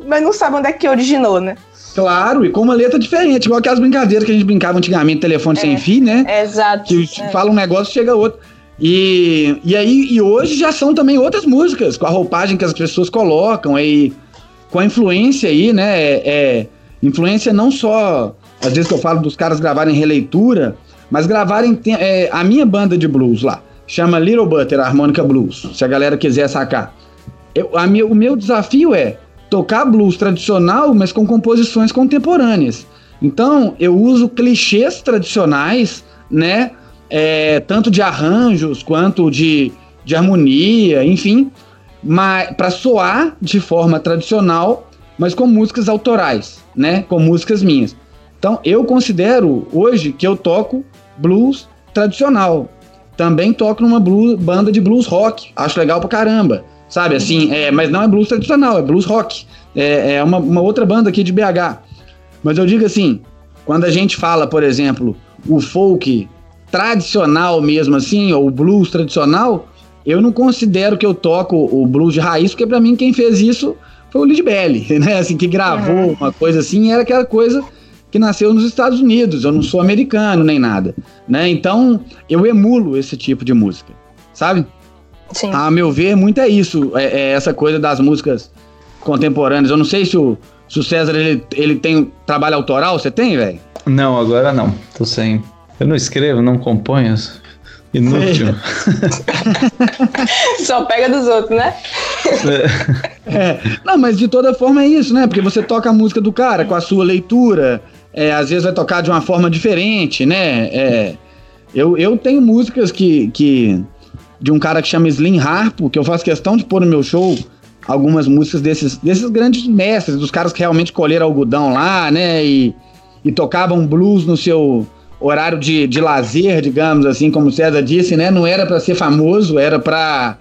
[SPEAKER 1] mas não sabe onde é que originou, né?
[SPEAKER 3] Claro, e com uma letra diferente, igual aquelas brincadeiras que a gente brincava antigamente, telefone é, sem fio, né?
[SPEAKER 1] exato.
[SPEAKER 3] Que
[SPEAKER 1] é.
[SPEAKER 3] fala um negócio, chega outro. E, e aí, e hoje já são também outras músicas, com a roupagem que as pessoas colocam, aí, com a influência aí, né? É, é, influência não só, às vezes que eu falo dos caras gravarem releitura, mas gravarem é, a minha banda de blues lá, chama Little Butter Harmonica Blues, se a galera quiser sacar. Eu, minha, o meu desafio é tocar blues tradicional, mas com composições contemporâneas. Então, eu uso clichês tradicionais, né? É, tanto de arranjos quanto de, de harmonia, enfim, para soar de forma tradicional, mas com músicas autorais, né? Com músicas minhas. Então, eu considero hoje que eu toco blues tradicional. Também toco numa blues, banda de blues rock. Acho legal pra caramba sabe? Assim, é, mas não é blues tradicional, é blues rock. É, é uma, uma outra banda aqui de BH. Mas eu digo assim, quando a gente fala, por exemplo, o folk tradicional mesmo assim, ou o blues tradicional, eu não considero que eu toco o blues de raiz, porque para mim quem fez isso foi o Lead Belly, né? Assim, que gravou uhum. uma coisa assim, era aquela coisa que nasceu nos Estados Unidos. Eu não sou americano nem nada, né? Então, eu emulo esse tipo de música, sabe? Sim. A meu ver, muito é isso. É, é, essa coisa das músicas contemporâneas. Eu não sei se o, se o César ele, ele tem trabalho autoral. Você tem, velho?
[SPEAKER 2] Não, agora não. Tô sem. Eu não escrevo, não componho. Inútil.
[SPEAKER 1] Só pega dos outros, né?
[SPEAKER 3] É. Não, mas de toda forma é isso, né? Porque você toca a música do cara com a sua leitura, é, às vezes vai tocar de uma forma diferente, né? É, eu, eu tenho músicas que, que de um cara que chama Slim Harpo, que eu faço questão de pôr no meu show algumas músicas desses, desses grandes mestres, dos caras que realmente colheram algodão lá, né? E, e tocavam blues no seu horário de, de lazer, digamos assim, como o César disse, né? Não era para ser famoso, era para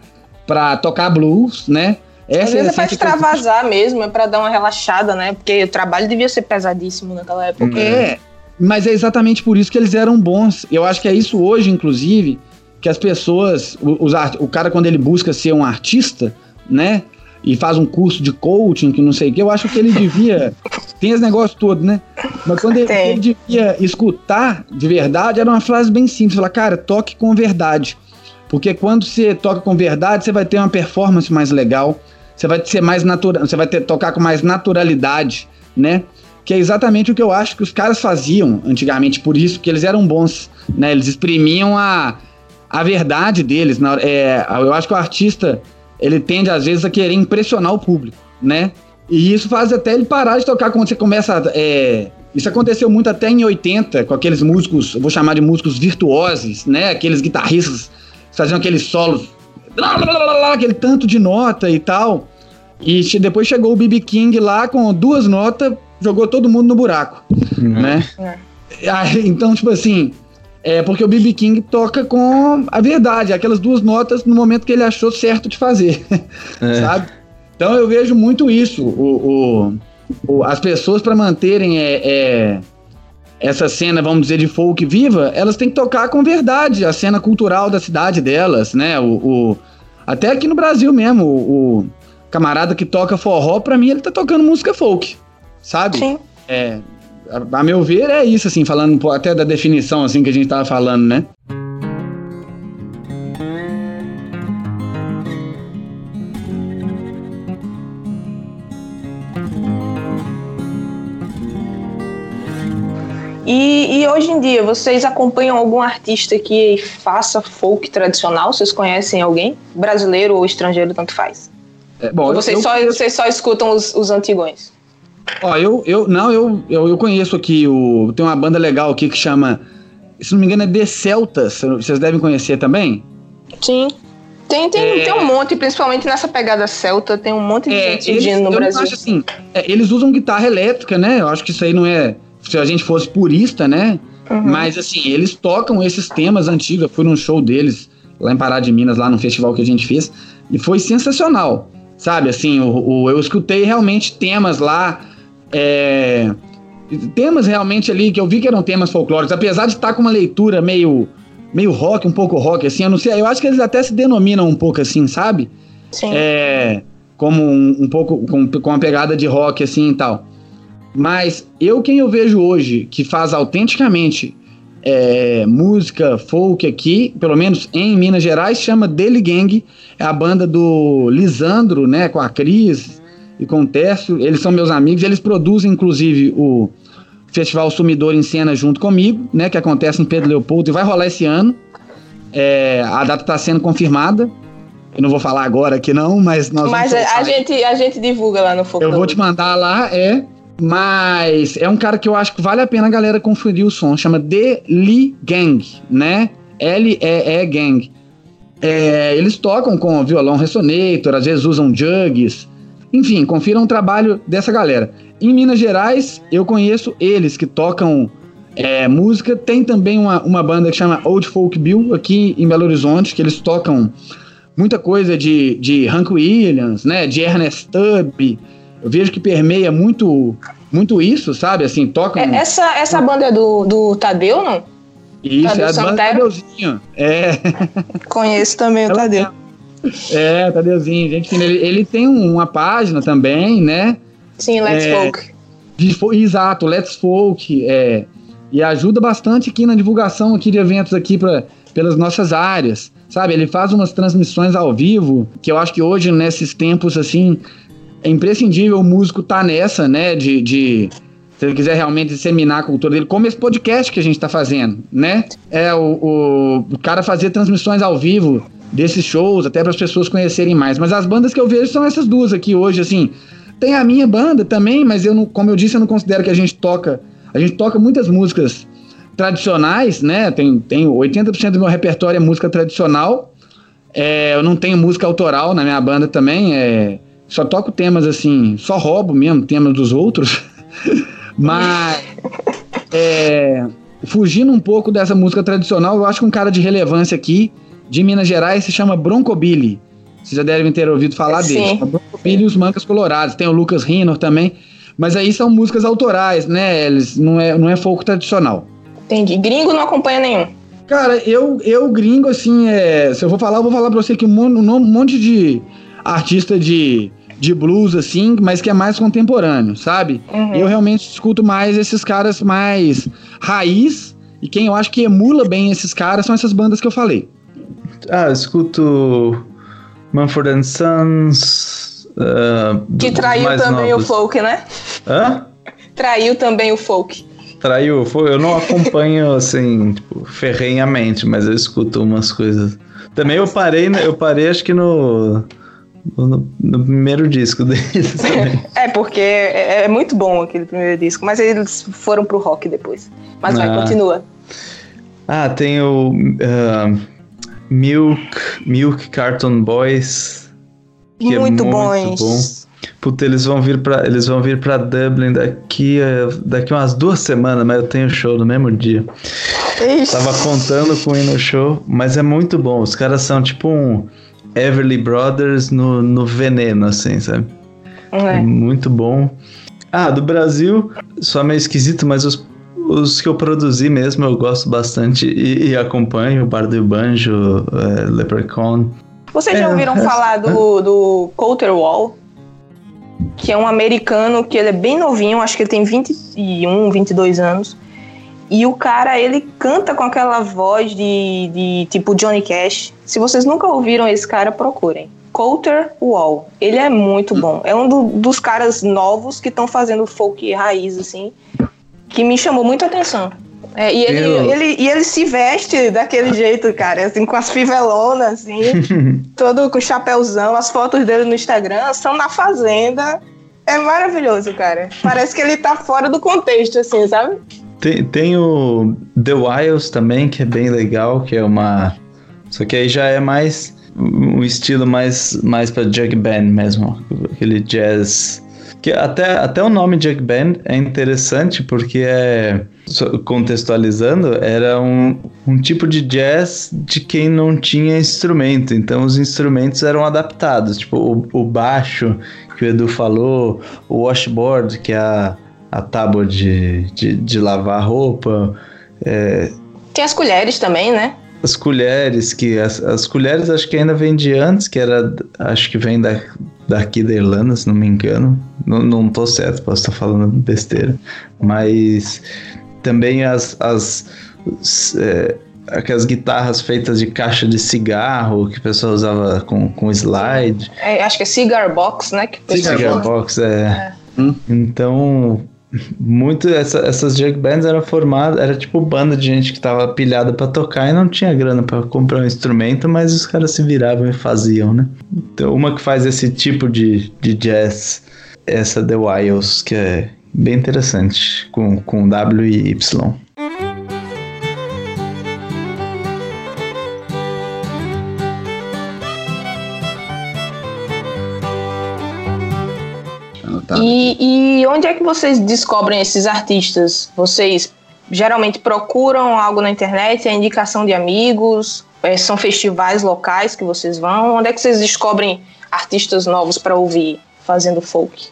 [SPEAKER 3] para tocar blues, né?
[SPEAKER 1] Essa Às vezes é, é pra extravasar mesmo, é para dar uma relaxada, né? Porque o trabalho devia ser pesadíssimo naquela época.
[SPEAKER 3] É, mas é exatamente por isso que eles eram bons. Eu acho que é isso hoje, inclusive, que as pessoas, os, o cara quando ele busca ser um artista, né? E faz um curso de coaching, que não sei o que, eu acho que ele devia. tem esse negócio todo, né? Mas quando ele, ele, devia escutar de verdade, era uma frase bem simples: falar, cara, toque com verdade. Porque quando você toca com verdade, você vai ter uma performance mais legal, você vai ser mais natural, você vai ter, tocar com mais naturalidade, né? Que é exatamente o que eu acho que os caras faziam antigamente, por isso que eles eram bons, né? Eles exprimiam a, a verdade deles. Na, é, eu acho que o artista ele tende às vezes a querer impressionar o público, né? E isso faz até ele parar de tocar quando você começa. É, isso aconteceu muito até em 80, com aqueles músicos, vou chamar de músicos virtuosos, né? Aqueles guitarristas faziam aqueles solos aquele tanto de nota e tal. E depois chegou o BB King lá com duas notas, jogou todo mundo no buraco, uhum. né? É. Então, tipo assim, é porque o BB King toca com a verdade, aquelas duas notas no momento que ele achou certo de fazer, é. sabe? Então eu vejo muito isso, o, o, o as pessoas para manterem é, é, essa cena, vamos dizer, de folk viva, elas têm que tocar com verdade, a cena cultural da cidade delas, né? O, o até aqui no Brasil mesmo, o, o camarada que toca forró, para mim ele tá tocando música folk, sabe? Sim. É, a, a, meu ver é isso, assim, falando até da definição, assim, que a gente tava falando, né?
[SPEAKER 1] E, e, hoje em dia, vocês acompanham algum artista que faça folk tradicional? Vocês conhecem alguém? Brasileiro ou estrangeiro, tanto faz. É, bom, vocês, eu, só, eu... vocês só escutam os, os antigões?
[SPEAKER 3] Ó, eu, eu não, eu, eu, eu, conheço aqui o. Tem uma banda legal aqui que chama. Se não me engano, é The Celtas. Vocês devem conhecer também?
[SPEAKER 1] Sim. Tem, tem, é... tem um monte, principalmente nessa pegada celta, tem um monte de é, gente eles, no Brasil.
[SPEAKER 3] Acho assim, é, eles usam guitarra elétrica, né? Eu acho que isso aí não é. Se a gente fosse purista, né? Uhum. Mas assim, eles tocam esses temas antigos. Eu fui num show deles lá em Pará de Minas, lá no festival que a gente fez, e foi sensacional. Sabe, assim, o, o eu escutei realmente temas lá é, temas realmente ali que eu vi que eram temas folclóricos, apesar de estar com uma leitura meio meio rock, um pouco rock, assim, eu não sei, eu acho que eles até se denominam um pouco assim, sabe? Sim. É, como um, um pouco com, com uma pegada de rock assim e tal. Mas eu quem eu vejo hoje que faz autenticamente é, música folk aqui, pelo menos em Minas Gerais, chama Dele Gang, é a banda do Lisandro, né, com a Cris, e com o Tércio. Eles são meus amigos, eles produzem, inclusive, o Festival Sumidor em Cena junto comigo, né? Que acontece em Pedro Leopoldo e vai rolar esse ano. É, a data está sendo confirmada. Eu não vou falar agora aqui não, mas nós
[SPEAKER 1] Mas a, a gente, a gente divulga lá no
[SPEAKER 3] Foco. Eu vou te mandar lá, é. Mas é um cara que eu acho que vale a pena a galera conferir o som. Chama The Lee Gang, né? L-E-E Gang. É, eles tocam com violão ressonator, às vezes usam jugs, enfim, confiram o trabalho dessa galera. Em Minas Gerais, eu conheço eles que tocam é, música. Tem também uma, uma banda que chama Old Folk Bill, aqui em Belo Horizonte, que eles tocam muita coisa de, de Hank Williams, né? De Ernest Tubb. Eu vejo que permeia muito muito isso, sabe? Assim, tocam.
[SPEAKER 1] É, essa, essa banda é do, do Tadeu, não?
[SPEAKER 3] Isso, Tadeu é a banda Tadeuzinho. É.
[SPEAKER 1] Conheço também o Tadeu.
[SPEAKER 3] É, Tadeuzinho, gente Ele, ele tem uma página também, né?
[SPEAKER 1] Sim, Let's é, Folk.
[SPEAKER 3] De, exato, Let's Folk. É, e ajuda bastante aqui na divulgação aqui de eventos aqui pra, pelas nossas áreas. Sabe, ele faz umas transmissões ao vivo, que eu acho que hoje, nesses tempos assim, é imprescindível o músico tá nessa, né? De, de se ele quiser realmente disseminar a cultura dele, como esse podcast que a gente está fazendo, né? É o, o, o cara fazer transmissões ao vivo desses shows, até para as pessoas conhecerem mais. Mas as bandas que eu vejo são essas duas aqui hoje, assim. Tem a minha banda também, mas eu não, como eu disse, eu não considero que a gente toca. A gente toca muitas músicas tradicionais, né? Tem, tem 80% do meu repertório é música tradicional. É, eu não tenho música autoral na minha banda também. É, só toco temas assim, só roubo mesmo, temas dos outros. Mas é, fugindo um pouco dessa música tradicional, eu acho que um cara de relevância aqui de Minas Gerais se chama Broncobilly. Vocês já devem ter ouvido falar Sim. dele. Broncobilly e os Mancas Colorados. Tem o Lucas Rinor também. Mas aí são músicas autorais, né? Eles não é, não é folk tradicional.
[SPEAKER 1] Entendi. Gringo não acompanha nenhum.
[SPEAKER 3] Cara, eu, eu gringo, assim, é, se eu vou falar, eu vou falar pra você que um, um monte de artista de, de blues, assim, mas que é mais contemporâneo, sabe? Uhum. Eu realmente escuto mais esses caras mais raiz, e quem eu acho que emula bem esses caras são essas bandas que eu falei.
[SPEAKER 2] Ah, eu escuto Manford Sons. Uh,
[SPEAKER 1] que traiu também novos. o folk, né?
[SPEAKER 2] Hã?
[SPEAKER 1] Traiu também o folk.
[SPEAKER 2] Traiu, eu não acompanho assim, tipo, ferrenhamente, mas eu escuto umas coisas. Também eu parei, eu parei acho que no no, no, primeiro disco deles também.
[SPEAKER 1] é, porque é, é, muito bom aquele primeiro disco, mas eles foram pro rock depois. Mas ah. vai, continua.
[SPEAKER 2] Ah, tem o uh, Milk, Milk Carton Boys. Que
[SPEAKER 1] muito,
[SPEAKER 2] é muito
[SPEAKER 1] bons.
[SPEAKER 2] bom. Puta, eles vão vir para eles vão vir para Dublin daqui a, daqui umas duas semanas, mas eu tenho show no mesmo dia.
[SPEAKER 1] Ixi.
[SPEAKER 2] Tava contando com ir no show, mas é muito bom. Os caras são tipo um Everly Brothers no, no veneno, assim, sabe? É.
[SPEAKER 1] É.
[SPEAKER 2] Muito bom. Ah, do Brasil, só meio esquisito, mas os, os que eu produzi mesmo eu gosto bastante e, e acompanho. Bardo e Banjo, é, Leprechaun.
[SPEAKER 1] Vocês já
[SPEAKER 2] É,
[SPEAKER 1] ouviram
[SPEAKER 2] é,
[SPEAKER 1] falar do, do Coulter Wall? Que é um americano que ele é bem novinho, acho que ele tem 21, 22 anos. E o cara, ele canta com aquela voz de, de tipo Johnny Cash. Se vocês nunca ouviram esse cara, procurem. Coulter Wall. Ele é muito bom. É um do- dos caras novos que estão fazendo folk raiz, assim, que me chamou muito a atenção. É, e, ele,
[SPEAKER 2] Eu-
[SPEAKER 1] ele, e ele se veste daquele jeito, cara, assim, com as fivelonas, assim, todo com chapéuzão. As fotos dele no Instagram são na fazenda. É maravilhoso, cara. Parece que ele tá fora do contexto, assim, sabe?
[SPEAKER 2] Tem, tem o The Wiles também, que é bem legal, que é uma. Só que aí já é mais um estilo mais, mais pra jug band mesmo, aquele jazz. Que até, até o nome jug band é interessante porque é contextualizando, era um, um tipo de jazz de quem não tinha instrumento. Então os instrumentos eram adaptados, tipo o, o baixo que o Edu falou, o washboard, que é a, a tábua de, de, de lavar roupa, é,
[SPEAKER 1] Tem as colheres também, né?
[SPEAKER 2] as colheres, que as, as colheres acho que ainda vem de antes, que era, acho que vem da, daqui da Irlanda, se não me engano. Não, não tô certo, posso estar falando besteira. Mas também as, as, é, aquelas guitarras feitas de caixa de cigarro, que o pessoal usava com, com slide.
[SPEAKER 1] É, acho que é Cigar Box, né? Que
[SPEAKER 3] Cigar.
[SPEAKER 2] Cigar box, é.
[SPEAKER 3] Hum.
[SPEAKER 2] Então, muito essa- essas jug bands eram formadas, era tipo banda de gente que tava pilhada pra tocar e não tinha grana pra comprar um instrumento, mas os caras se viravam e faziam, né? Então, uma que faz esse tipo de, de jazz, essa The Wiles, que é bem interessante, com, com W e Y.
[SPEAKER 1] E, e onde é que vocês descobrem esses artistas? Vocês geralmente procuram algo na internet, é indicação de amigos, é, são festivais locais que vocês vão? Onde é que vocês descobrem artistas novos para ouvir fazendo folk?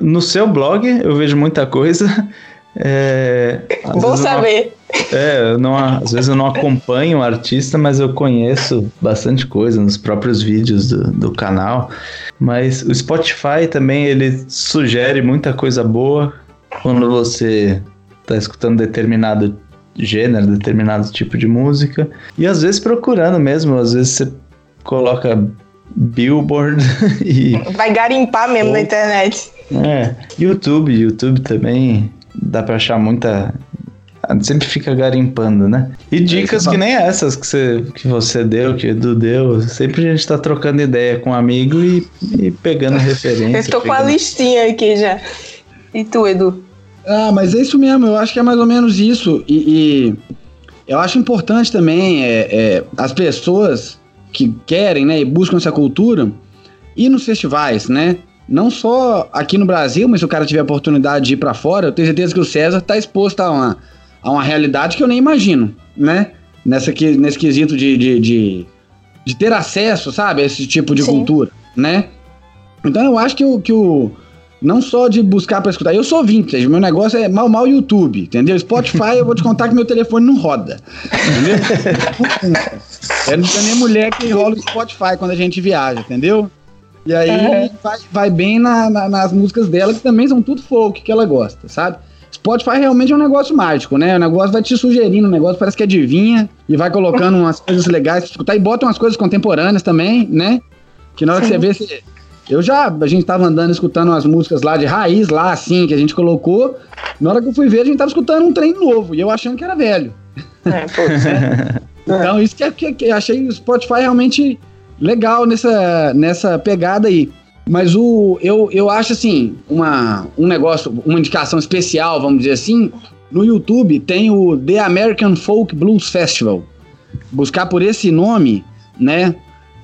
[SPEAKER 2] No seu blog eu vejo muita coisa. É,
[SPEAKER 1] Bom
[SPEAKER 2] não-
[SPEAKER 1] saber.
[SPEAKER 2] É, não, às vezes eu não acompanho o artista, mas eu conheço bastante coisa nos próprios vídeos do, do canal. Mas o Spotify também, ele sugere muita coisa boa quando você tá escutando determinado gênero, determinado tipo de música. E às vezes procurando mesmo, às vezes você coloca Billboard e
[SPEAKER 1] Vai garimpar mesmo na internet.
[SPEAKER 2] é, YouTube, YouTube também dá pra achar muita. Sempre fica garimpando, né? E dicas
[SPEAKER 3] você
[SPEAKER 2] que nem essas que você, que você deu, que o Edu deu. Sempre a gente tá trocando ideia com um amigo e, e pegando referência.
[SPEAKER 1] Eu tô com a
[SPEAKER 2] pegando-
[SPEAKER 1] listinha aqui já. E tu, Edu?
[SPEAKER 3] Ah, mas é isso mesmo, eu acho que é mais ou menos isso. E, e eu acho importante também é, é, as pessoas que querem né, e buscam essa cultura ir nos festivais, né? Não só aqui no Brasil, mas se o cara tiver a oportunidade de ir para fora, eu tenho certeza que o César está exposto a uma, a uma realidade que eu nem imagino, né? Nessa, que- nesse quesito de, de, de, de ter acesso, sabe, a esse tipo de
[SPEAKER 1] Sim.
[SPEAKER 3] cultura, né? Então eu acho que o, que o, não só de buscar pra escutar. Eu sou vintage, meu negócio é mal mal YouTube, entendeu? Spotify, eu vou te contar que meu telefone não roda. Entendeu? é não tem nem mulher que rola o Spotify quando a gente viaja, entendeu? E aí
[SPEAKER 1] Uhum.
[SPEAKER 3] vai, vai bem na- na- nas músicas dela, que também são tudo folk que ela gosta, sabe? Spotify realmente é um negócio mágico, né? O negócio vai te sugerindo, o negócio parece que adivinha e vai colocando umas coisas legais pra escutar e bota umas coisas contemporâneas também, né? Que na hora que você vê, você, eu já, a gente tava andando escutando umas músicas lá de raiz, lá assim, que a gente colocou. Na hora que eu fui ver, a gente tava escutando um trem novo, e eu achando que era velho.
[SPEAKER 1] É, né?
[SPEAKER 3] Então, isso que, é- que, que eu achei o Spotify realmente legal nessa, nessa pegada aí. Mas o, eu, eu acho assim, uma, um negócio, uma indicação especial, vamos dizer assim, no YouTube tem o The American Folk Blues Festival. buscar por esse nome, né?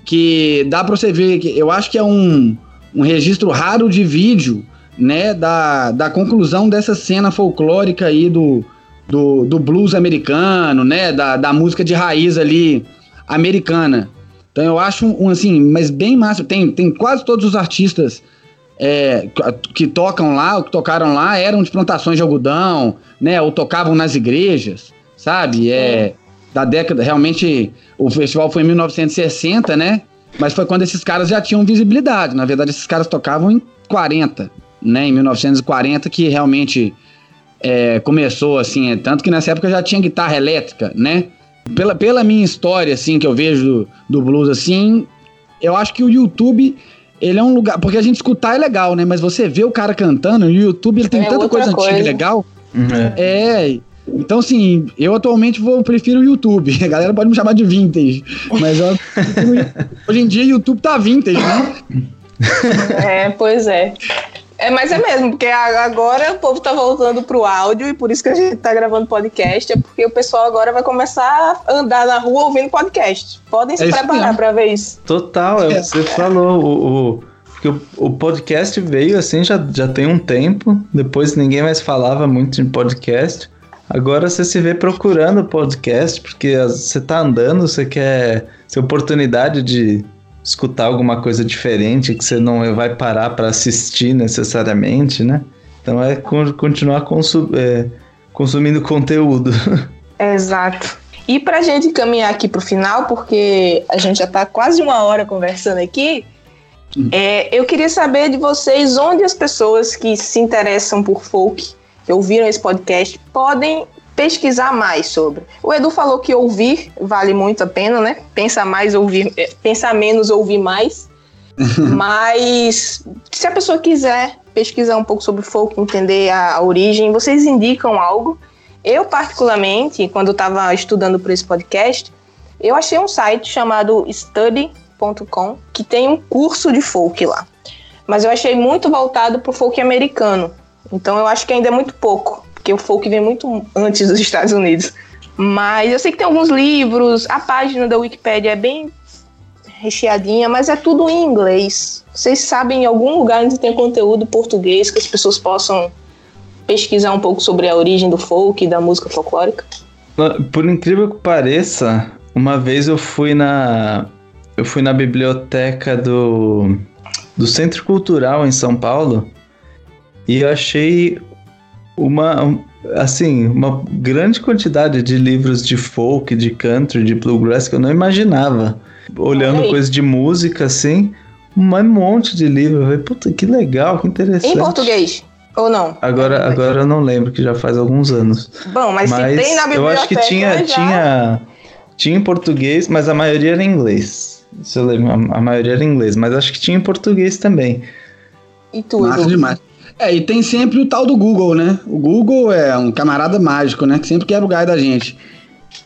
[SPEAKER 3] Que dá para você ver que eu acho que é um, um registro raro de vídeo, né? Da, da conclusão dessa cena folclórica aí do, do, do blues americano, né? Da, da música de raiz ali americana. Então eu acho um, assim, mas bem massa. Tem, tem quase todos os artistas é, que tocam lá, ou que tocaram lá, eram de plantações de algodão, né? Ou tocavam nas igrejas, sabe? É, da década, realmente, o festival foi em 1960, né? Mas foi quando esses caras já tinham visibilidade. Na verdade, esses caras tocavam em 40, né? Em 1940, que realmente é, começou, assim, é, tanto que nessa época já tinha guitarra elétrica, né? Pela, pela minha história, assim, que eu vejo do, do blues, assim, eu acho que o YouTube, ele é um lugar... Porque a gente escutar é legal, né? Mas você vê o cara cantando, o YouTube, ele tem é tanta coisa, coisa antiga e legal. Uhum. É... Então, assim, eu atualmente vou, prefiro o YouTube. A galera pode me chamar de vintage. Mas eu, hoje em dia o YouTube tá vintage, né?
[SPEAKER 1] É, pois é. É, mas é mesmo, porque agora o povo tá voltando pro áudio e por isso que a gente tá gravando podcast, é porque o pessoal agora vai começar a andar na rua ouvindo podcast. Podem se é preparar para ver isso.
[SPEAKER 2] Total, é, você falou, o, o, porque o, o, podcast veio assim já, já tem um tempo, depois ninguém mais falava muito em podcast. Agora você se vê procurando podcast, porque você tá andando, você quer ter oportunidade de escutar alguma coisa diferente que você não vai parar para assistir necessariamente, né? Então é continuar consu é, consumindo conteúdo.
[SPEAKER 1] Exato. E para a gente caminhar aqui para o final, porque a gente já está quase uma hora conversando aqui, hum. é, eu queria saber de vocês onde as pessoas que se interessam por folk, que ouviram esse podcast, podem pesquisar mais sobre. O Edu falou que ouvir vale muito a pena, né? Pensa mais, ouvir, eh, pensar menos, ouvir mais. Mas se a pessoa quiser pesquisar um pouco sobre folk, entender a, a origem, vocês indicam algo? Eu, particularmente, quando estava estudando para esse podcast, eu achei um site chamado study.com que tem um curso de folk lá. Mas eu achei muito voltado para o folk americano. Então eu acho que ainda é muito pouco porque o folk vem muito antes dos Estados Unidos. Mas eu sei que tem alguns livros, a página da Wikipedia é bem recheadinha, mas é tudo em inglês. Vocês sabem em algum lugar onde tem conteúdo português que as pessoas possam pesquisar um pouco sobre a origem do folk e da música folclórica?
[SPEAKER 2] Por incrível que pareça, uma vez eu fui na eu fui na biblioteca do do Centro Cultural em São Paulo e eu achei uma assim, uma grande quantidade de livros de folk, de country, de bluegrass que eu não imaginava. Olhando coisas de música assim, um monte de livros. Eu falei, puta, que legal, que interessante.
[SPEAKER 1] Em português? Ou não?
[SPEAKER 2] Agora, agora eu não lembro, que já faz alguns anos.
[SPEAKER 1] Bom, mas, mas se tem na biblioteca.
[SPEAKER 2] Eu acho que tinha, já... tinha, tinha em português, mas a maioria era em inglês. Isso eu lembro, a, a maioria era em inglês, mas acho que tinha em português também.
[SPEAKER 1] E tu, Massa
[SPEAKER 3] demais. É, e tem sempre o tal do Google, né? O Google é um camarada mágico, né? Que sempre quebra o gás da gente.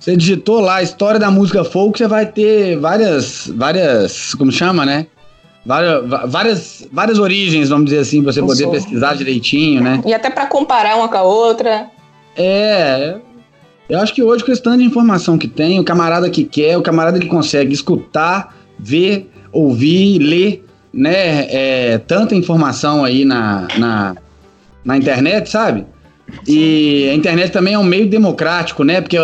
[SPEAKER 3] Você digitou lá a história da música folk, você vai ter várias, várias, como chama, né? Várias, várias, várias origens, vamos dizer assim, pra você poder pesquisar direitinho, né?
[SPEAKER 1] E até para comparar uma com a outra.
[SPEAKER 3] É, eu acho que hoje, com esse tanto de informação que tem, o camarada que quer, o camarada que consegue escutar, ver, ouvir, ler, né, é, tanta informação aí na, na, na internet, sabe? E a internet também é um meio democrático, né? Porque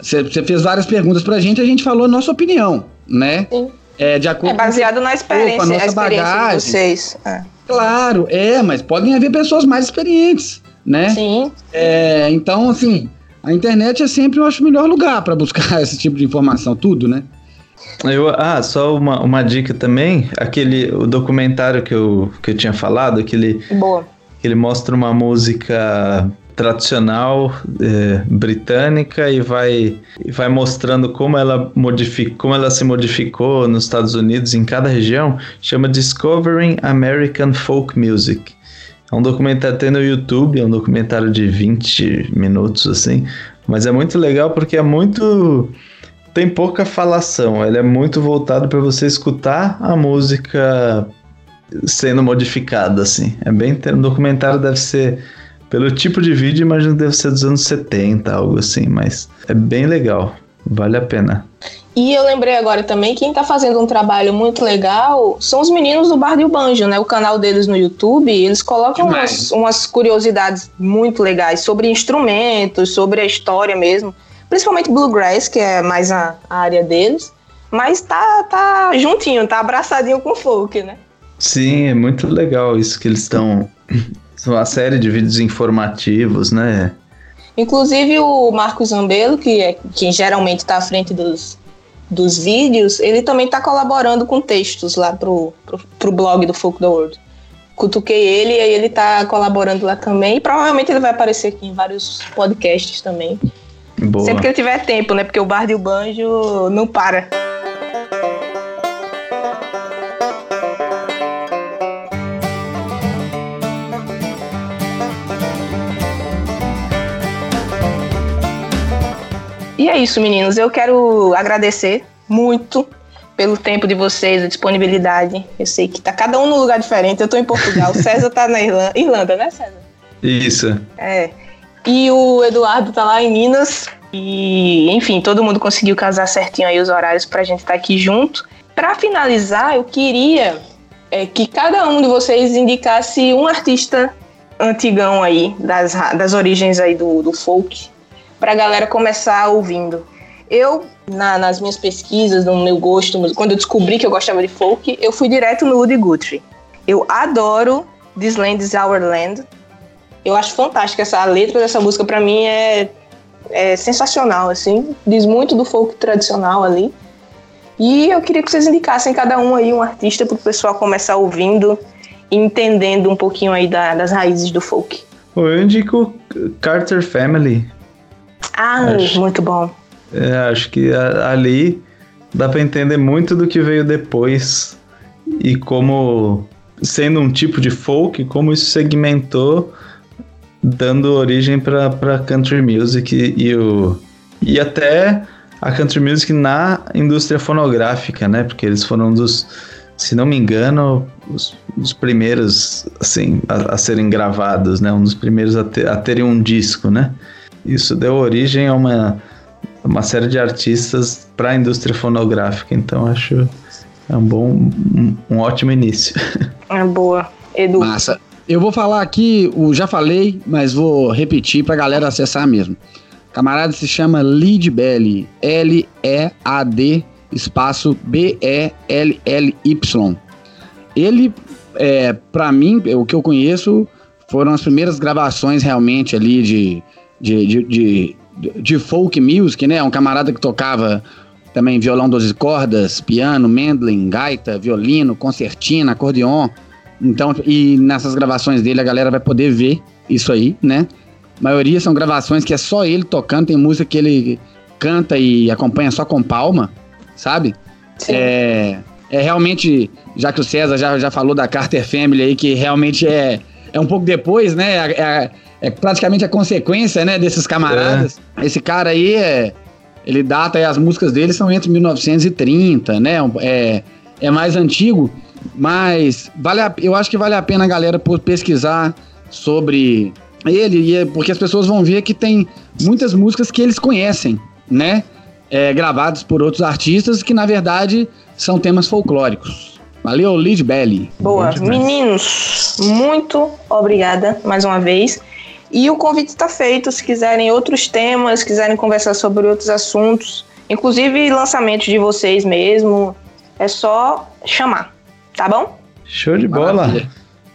[SPEAKER 3] você fez várias perguntas pra gente a gente falou a nossa opinião, né?
[SPEAKER 1] Sim.
[SPEAKER 3] É, de acordo
[SPEAKER 1] é baseado com, na experiência, com a nossa a experiência bagagem. de vocês. É.
[SPEAKER 3] Claro, é, mas podem haver pessoas mais experientes, né?
[SPEAKER 1] Sim.
[SPEAKER 3] É, então, assim, a internet é sempre, eu acho, o melhor lugar para buscar esse tipo de informação, tudo, né?
[SPEAKER 2] Eu, ah, só uma, uma dica também. Aquele o documentário que eu, que eu tinha falado, aquele.
[SPEAKER 1] Boa.
[SPEAKER 2] Que ele mostra uma música tradicional é, britânica e vai, e vai mostrando como ela, modific, como ela se modificou nos Estados Unidos, em cada região, chama Discovering American Folk Music. É um documentário tem no YouTube, é um documentário de 20 minutos assim, mas é muito legal porque é muito tem pouca falação, ele é muito voltado para você escutar a música sendo modificada, assim. É bem. O documentário deve ser. Pelo tipo de vídeo, imagino que deve ser dos anos 70, algo assim, mas é bem legal. vale a pena.
[SPEAKER 1] E eu lembrei agora também, quem tá fazendo um trabalho muito legal são os meninos do Bar do Banjo, né? O canal deles no YouTube, eles colocam umas, umas, curiosidades muito legais sobre instrumentos, sobre a história mesmo. Principalmente Bluegrass, que é mais a, a área deles. Mas tá, tá juntinho, tá abraçadinho com o folk, né?
[SPEAKER 2] Sim, é muito legal isso que eles estão. Uma série de vídeos informativos, né?
[SPEAKER 1] Inclusive o Marcos Zambelo, que é quem geralmente está à frente dos, dos vídeos, ele também está colaborando com textos lá pro, pro, pro blog do Folk the World. Cutuquei ele e aí ele está colaborando lá também. E provavelmente ele vai aparecer aqui em vários podcasts também. Boa. Sempre que ele tiver tempo, né? Porque o Bar e o Banjo não para. E é isso, meninos. Eu quero agradecer muito pelo tempo de vocês, a disponibilidade. Eu sei que tá cada um num lugar diferente. Eu tô em Portugal, o César tá na Irlanda, Irlanda, né, César?
[SPEAKER 2] Isso.
[SPEAKER 1] É. E o Eduardo tá lá em Minas. E, enfim, todo mundo conseguiu casar certinho aí os horários pra gente estar tá aqui junto. Para finalizar, eu queria é, que cada um de vocês indicasse um artista antigão aí, das, das origens aí do, do folk, para a galera começar ouvindo. Eu, na, nas minhas pesquisas, no meu gosto, quando eu descobri que eu gostava de folk, eu fui direto no Woody Guthrie. Eu adoro This Land is Our Land. Eu acho fantástica essa a letra dessa música para mim é, é sensacional assim, diz muito do folk tradicional ali. E eu queria que vocês indicassem cada um aí um artista para o pessoal começar ouvindo e entendendo um pouquinho aí da, das raízes do folk.
[SPEAKER 2] Eu indico Carter Family.
[SPEAKER 1] Ah, acho, muito bom.
[SPEAKER 2] É, acho que ali dá para entender muito do que veio depois e como, sendo um tipo de folk, como isso segmentou, dando origem para country music e, e, o, e até a country music na indústria fonográfica, né? Porque eles foram um dos, se não me engano, os, os primeiros assim a, a, serem gravados, né? Um dos primeiros a, ter, a terem um disco, né? Isso deu origem a uma, uma série de artistas para a indústria fonográfica, então acho é um bom, um, um ótimo início.
[SPEAKER 1] É boa. Edu.
[SPEAKER 3] Massa. Eu vou falar aqui, o já falei, mas vou repetir para a galera acessar mesmo. camarada se chama Lead Belly, L-E-A-D, espaço B-E-L-L-Y. Ele, é, para mim, o que eu conheço, foram as primeiras gravações realmente ali de de, de, de, de folk music, né? Um camarada que tocava também violão 12 cordas, piano, mandolin, gaita, violino, concertina, acordeon. Então, e nessas gravações dele a galera vai poder ver isso aí, né? A maioria são gravações que é só ele tocando, tem música que ele canta e acompanha só com palma, sabe? Sim. É, é realmente, já que o César já, já falou da Carter Family aí, que realmente é, é um pouco depois, né? É, é é praticamente a consequência, né, desses camaradas. É. Esse cara aí é. Ele data as músicas dele são entre 1930, né? É, é mais antigo, mas vale a, eu acho que vale a pena a galera pesquisar sobre ele, é, porque as pessoas vão ver que tem muitas músicas que eles conhecem, né? É, gravadas por outros artistas que na verdade são temas folclóricos. Valeu, Lid Belly.
[SPEAKER 1] Boa. Meninos, muito obrigada mais uma vez. E o convite está feito. Se quiserem outros temas, quiserem conversar sobre outros assuntos, inclusive lançamentos de vocês mesmo, é só chamar, tá bom?
[SPEAKER 2] Show de bola. Maravilha.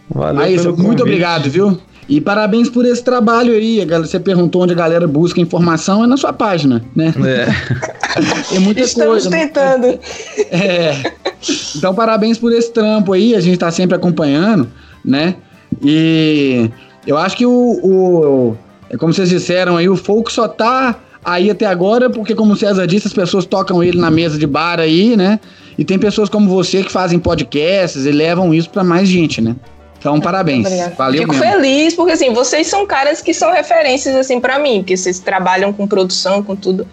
[SPEAKER 3] Valeu. Aí, muito obrigado, viu? E parabéns por esse trabalho aí. Você perguntou onde a galera busca informação, é na sua página, né? É. Tem muita
[SPEAKER 1] Estamos
[SPEAKER 3] coisa.
[SPEAKER 1] Né? tentando.
[SPEAKER 3] É. Então, parabéns por esse trampo aí. A gente tá sempre acompanhando, né? E eu acho que o, o é como vocês disseram aí, o folk só tá aí até agora porque, como o César disse, as pessoas tocam ele na mesa de bar aí, né? E tem pessoas como você que fazem podcasts e levam isso para mais gente, né? Então, parabéns. Valeu
[SPEAKER 1] Fico
[SPEAKER 3] mesmo.
[SPEAKER 1] feliz porque assim, vocês são caras que são referências assim para mim, porque vocês trabalham com produção, com tudo.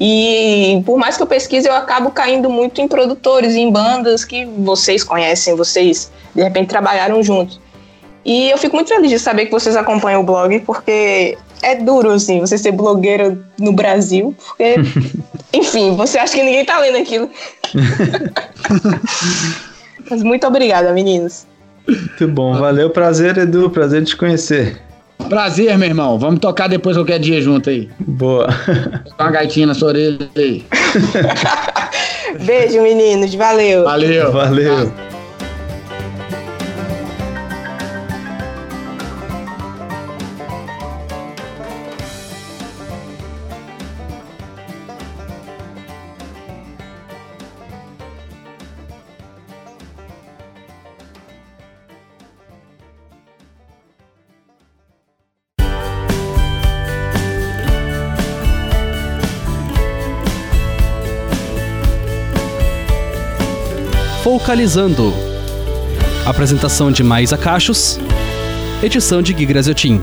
[SPEAKER 1] E por mais que eu pesquise, eu acabo caindo muito em produtores, em bandas que vocês conhecem, vocês de repente trabalharam juntos. E eu fico muito feliz de saber que vocês acompanham o blog, porque é duro, assim, você ser blogueiro no Brasil, porque, enfim, você acha que ninguém tá lendo aquilo. Mas muito obrigada, meninos.
[SPEAKER 2] Muito bom, valeu, prazer, Edu, prazer te conhecer.
[SPEAKER 3] Prazer, meu irmão. Vamos tocar depois qualquer dia junto aí.
[SPEAKER 2] Boa.
[SPEAKER 3] Com uma gaitinha na sua orelha aí.
[SPEAKER 1] Beijo, meninos. Valeu.
[SPEAKER 3] Valeu.
[SPEAKER 2] Valeu.
[SPEAKER 4] Focalizando. Apresentação de Mais Acachos. Edição de Gui Graziotin.